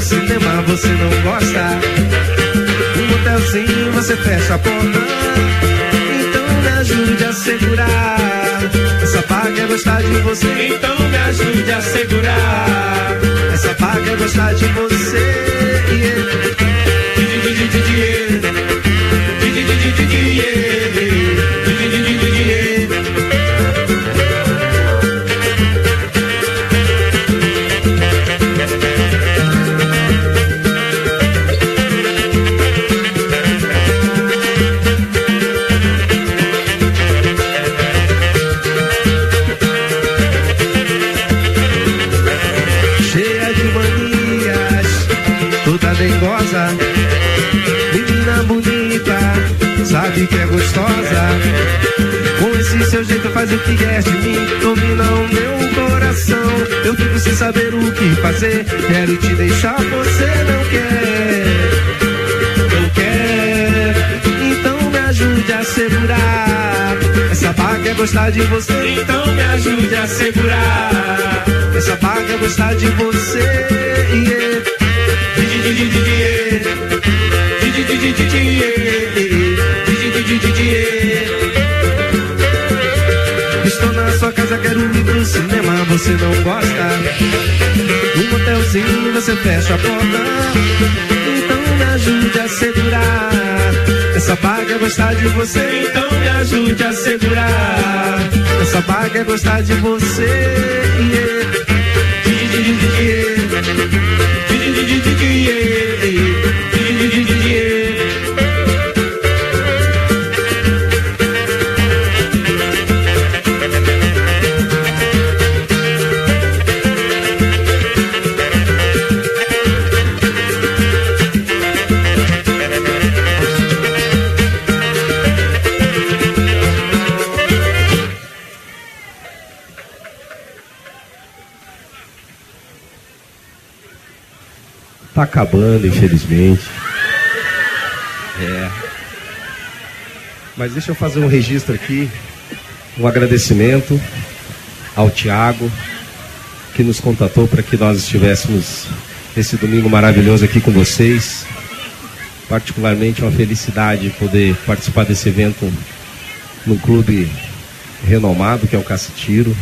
Cinema, você não gosta. Um motelzinho, você fecha a porta. Então me ajude a segurar. Essa vaga é gostar de você. Então me ajude a segurar. Essa vaga é gostar de você. cheia faz o que quer de mim, domina o meu coração. Eu fico sem saber o que fazer, quero te deixar, você não quer, não quer. Então me ajude a segurar. Essa vaga é gostar de você, então me ajude a segurar. Essa vaga é gostar de você. yeah. Sua casa, quero ir pro cinema, você não gosta. Um motelzinho, você fecha a porta. Então me ajude a segurar. Essa vaga é gostar de você, então me ajude a segurar. Essa vaga é gostar de você. Tá acabando, infelizmente. É. Mas deixa eu fazer um registro aqui, um agradecimento ao Tiago, que nos contatou para que nós estivéssemos esse domingo maravilhoso aqui com vocês. Particularmente uma felicidade poder participar desse evento num clube renomado que é o Cacetiro.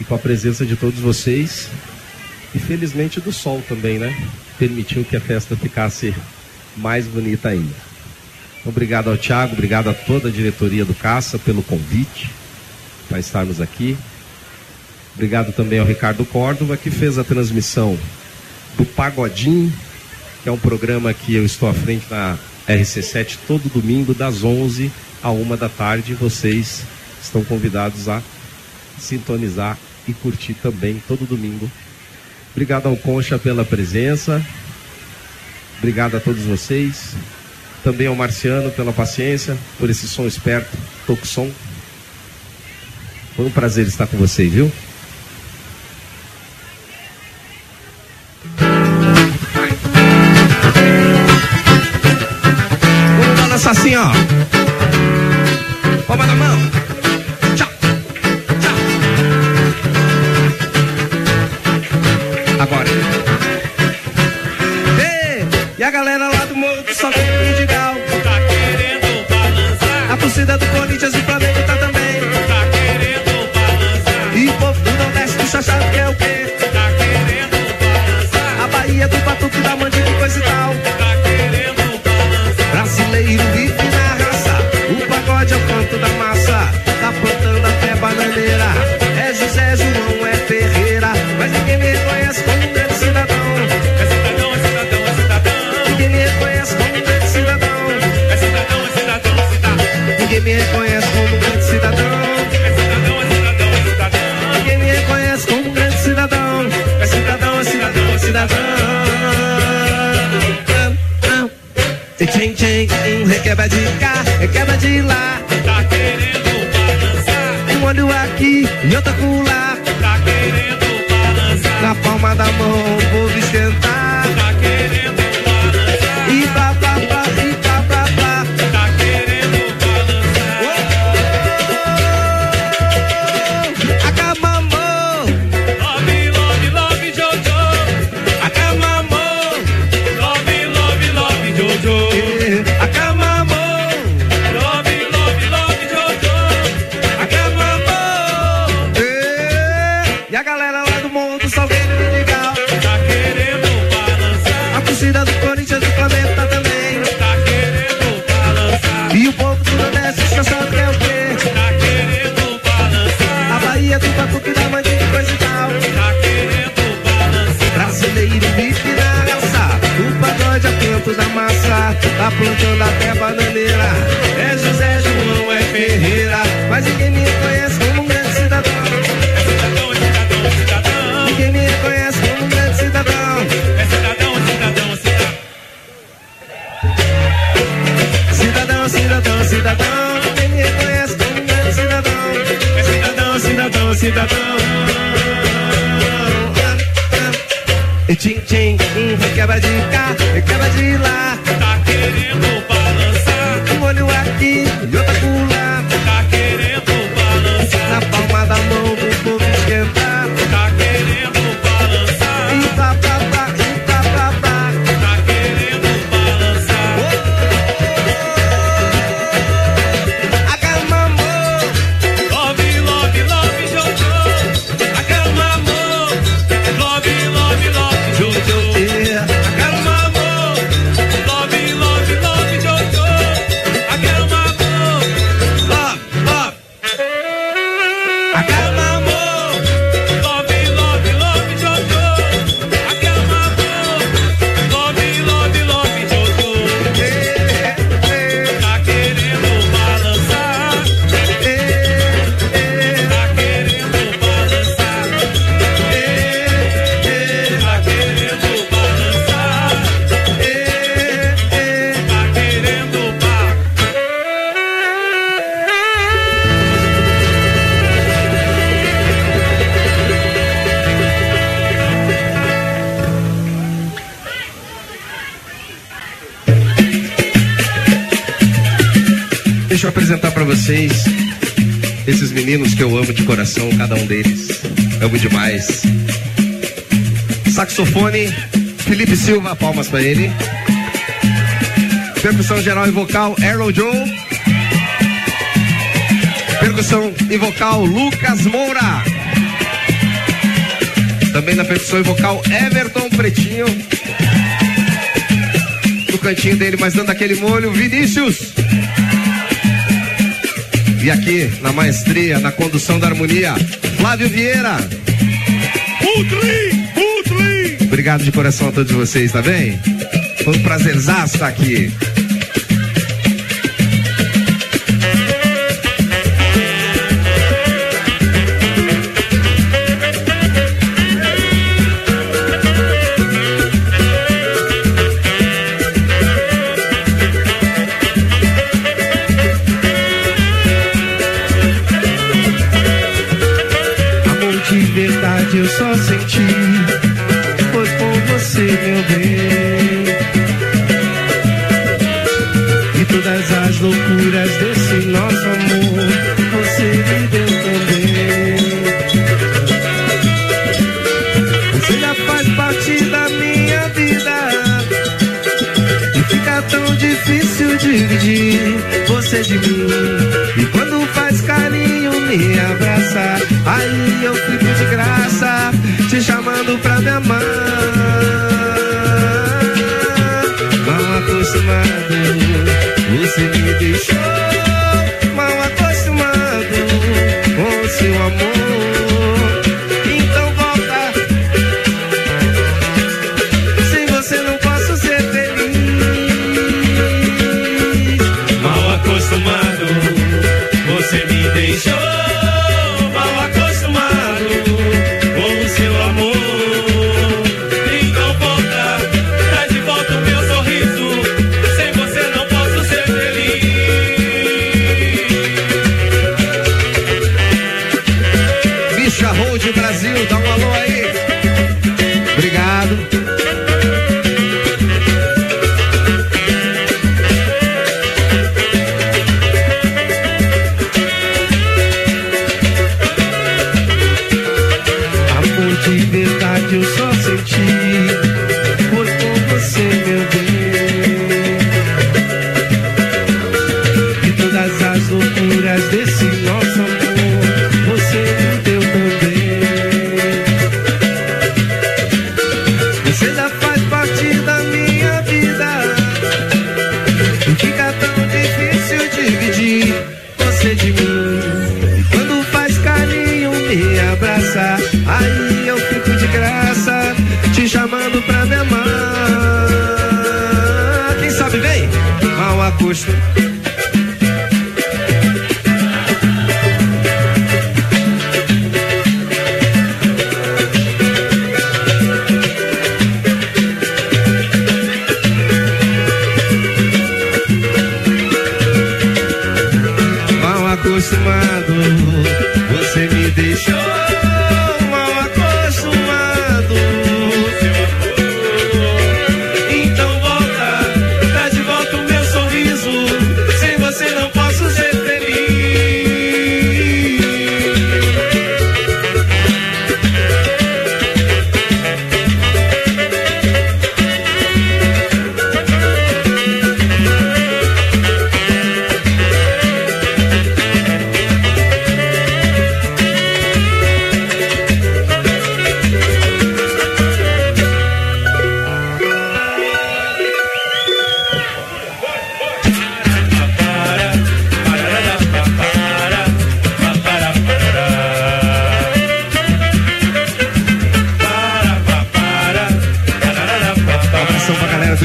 E com a presença de todos vocês e felizmente do sol também, né? Permitiu que a festa ficasse mais bonita ainda. Obrigado ao Tiago, obrigado a toda a diretoria do Caça pelo convite para estarmos aqui. Obrigado também ao Ricardo Córdova, que fez a transmissão do Pagodim, que é um programa que eu estou à frente na RC7 todo domingo, das 11 à 1 da tarde. Vocês estão convidados a sintonizar e curtir também todo domingo. Obrigado ao Concha pela presença. Obrigado a todos vocês. Também ao Marciano pela paciência, por esse som esperto, som. Foi um prazer estar com vocês, viu? Requebra de cá, requebra de lá. Tá querendo balançar, Um olho aqui e outro acolá. tá querendo balançar, Na palma da mão, plantando até bananeira. É José João, é Ferreira. Mas ninguém me reconhece como um grande cidadão. É cidadão, é cidadão, é cidadão. Ninguém me reconhece como um grande cidadão. É cidadão, é cidadão, cidadão. Cidadão, cidadão, cidadão. Ninguém me reconhece como um grande cidadão. É cidadão, cidadão, cidadão. E tchim, tchim, um requebra de cá, meninos que eu amo de coração, cada um deles. Amo demais. Saxofone, Felipe Silva, palmas pra ele. Percussão geral e vocal, Arrow Joe. Percussão e vocal, Lucas Moura. Também na percussão e vocal, Everton Pretinho. No cantinho dele, mas dando aquele molho, Vinícius. E aqui, na maestria, na condução da harmonia, Flávio Vieira. Putrim, Putrim. Obrigado de coração a todos vocês, tá bem? Foi um prazerzaço estar aqui. Loucuras desse nosso amor Você me deu também Você já faz parte da minha vida E fica tão difícil dividir. Você de mim E quando faz carinho me abraça. Aí eu fico de graça Te chamando pra me amar Acostumado Você me deixou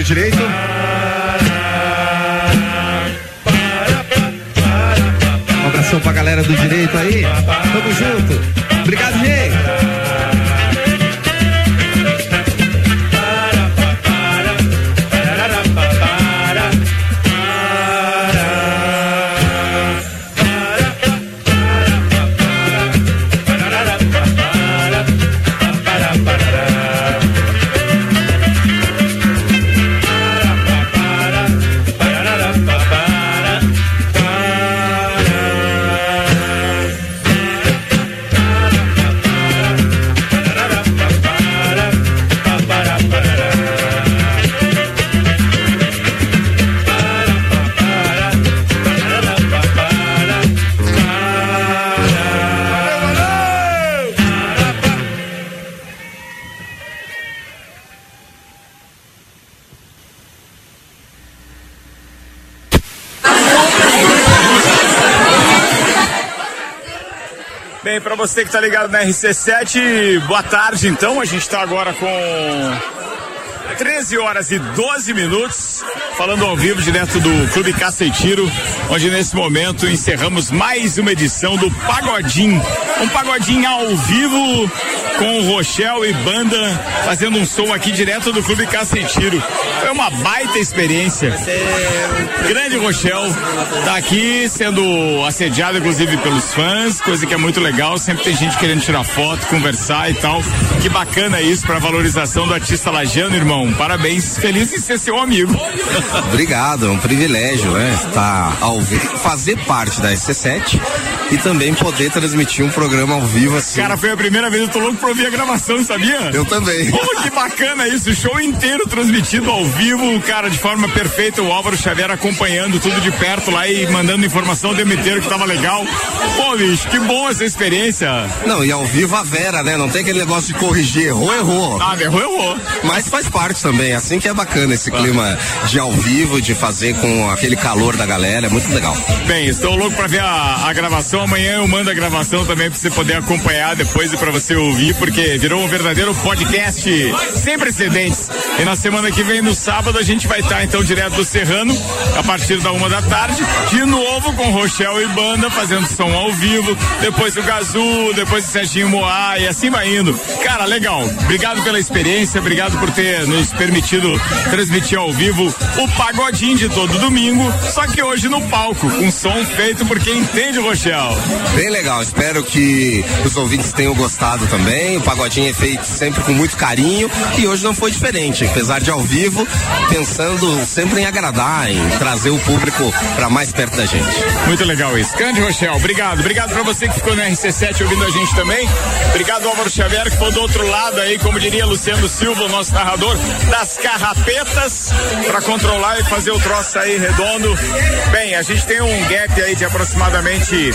do direito. Um abração pra galera do direito aí. Tamo junto. Obrigado, gente. Você que tá ligado na RC7, boa tarde então. A gente tá agora com 13 horas e 12 minutos, falando ao vivo direto do Clube Caceitiro, onde nesse momento encerramos mais uma edição do Pagodim. Um pagodinho ao vivo com o Rochelle e banda fazendo um som aqui direto do Clube Caceitiro. Foi uma baita experiência. Grande Rochelle tá aqui sendo assediado inclusive pelos fãs, coisa que é muito legal. Sempre tem gente querendo tirar foto, conversar e tal. Que bacana isso para valorização do artista lajano, irmão. Parabéns, feliz em ser seu amigo. Obrigado, é um privilégio, né? Estar ao vivo, fazer parte da SC7 e também poder transmitir um programa ao vivo assim. Cara, foi a primeira vez, eu tô louco pra ouvir a gravação, sabia? Eu também. Pô, que bacana isso, o show inteiro transmitido ao vivo, cara, de forma perfeita, o Álvaro Xavier acompanhando tudo de perto lá e mandando informação o tempo inteiro que tava legal. Pô, bicho, que bom essa experiência. Não, e ao vivo a Vera, né? Não tem aquele negócio de corrigir, errou, errou. Ah, errou, errou. Mas faz parte também, assim que é bacana esse clima de ao vivo, de fazer com aquele calor da galera, é muito legal. Bem, estou louco pra ver a, a gravação. Amanhã eu mando a gravação também pra você poder acompanhar depois e pra você ouvir, porque virou um verdadeiro podcast sem precedentes. E na semana que vem, no sábado, a gente vai estar então direto do Serrano, a partir da uma da tarde, de novo com Rochelle e banda fazendo som ao vivo, depois o Gazu, depois o Serginho Moá e assim vai indo. Cara, legal. Obrigado pela experiência, obrigado por ter nos permitido transmitir ao vivo o pagodinho de todo domingo, só que hoje no palco, com som feito por quem entende Rochelle. Bem legal, espero que os ouvintes tenham gostado também. O pagodinho é feito sempre com muito carinho e hoje não foi diferente, apesar de ao vivo, pensando sempre em agradar, em trazer o público para mais perto da gente. Muito legal isso. Grande Rochelle, obrigado. Obrigado pra você que ficou no RC7 ouvindo a gente também. Obrigado Álvaro Xavier que foi do outro lado aí, como diria Luciano Silva, nosso narrador, das carrapetas pra controlar e fazer o troço aí redondo. Bem, a gente tem um gap aí de aproximadamente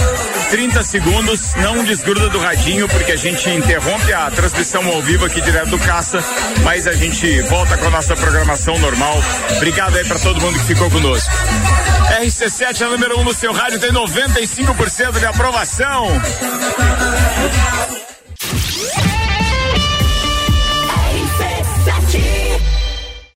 30 segundos. Não desgruda do radinho porque a gente interrompe a transmissão ao vivo aqui direto do Caça, mas a gente volta com a nossa programação normal. Obrigado aí pra todo mundo que ficou conosco. RC7 é a número 1 um no seu rádio, tem 95% de aprovação.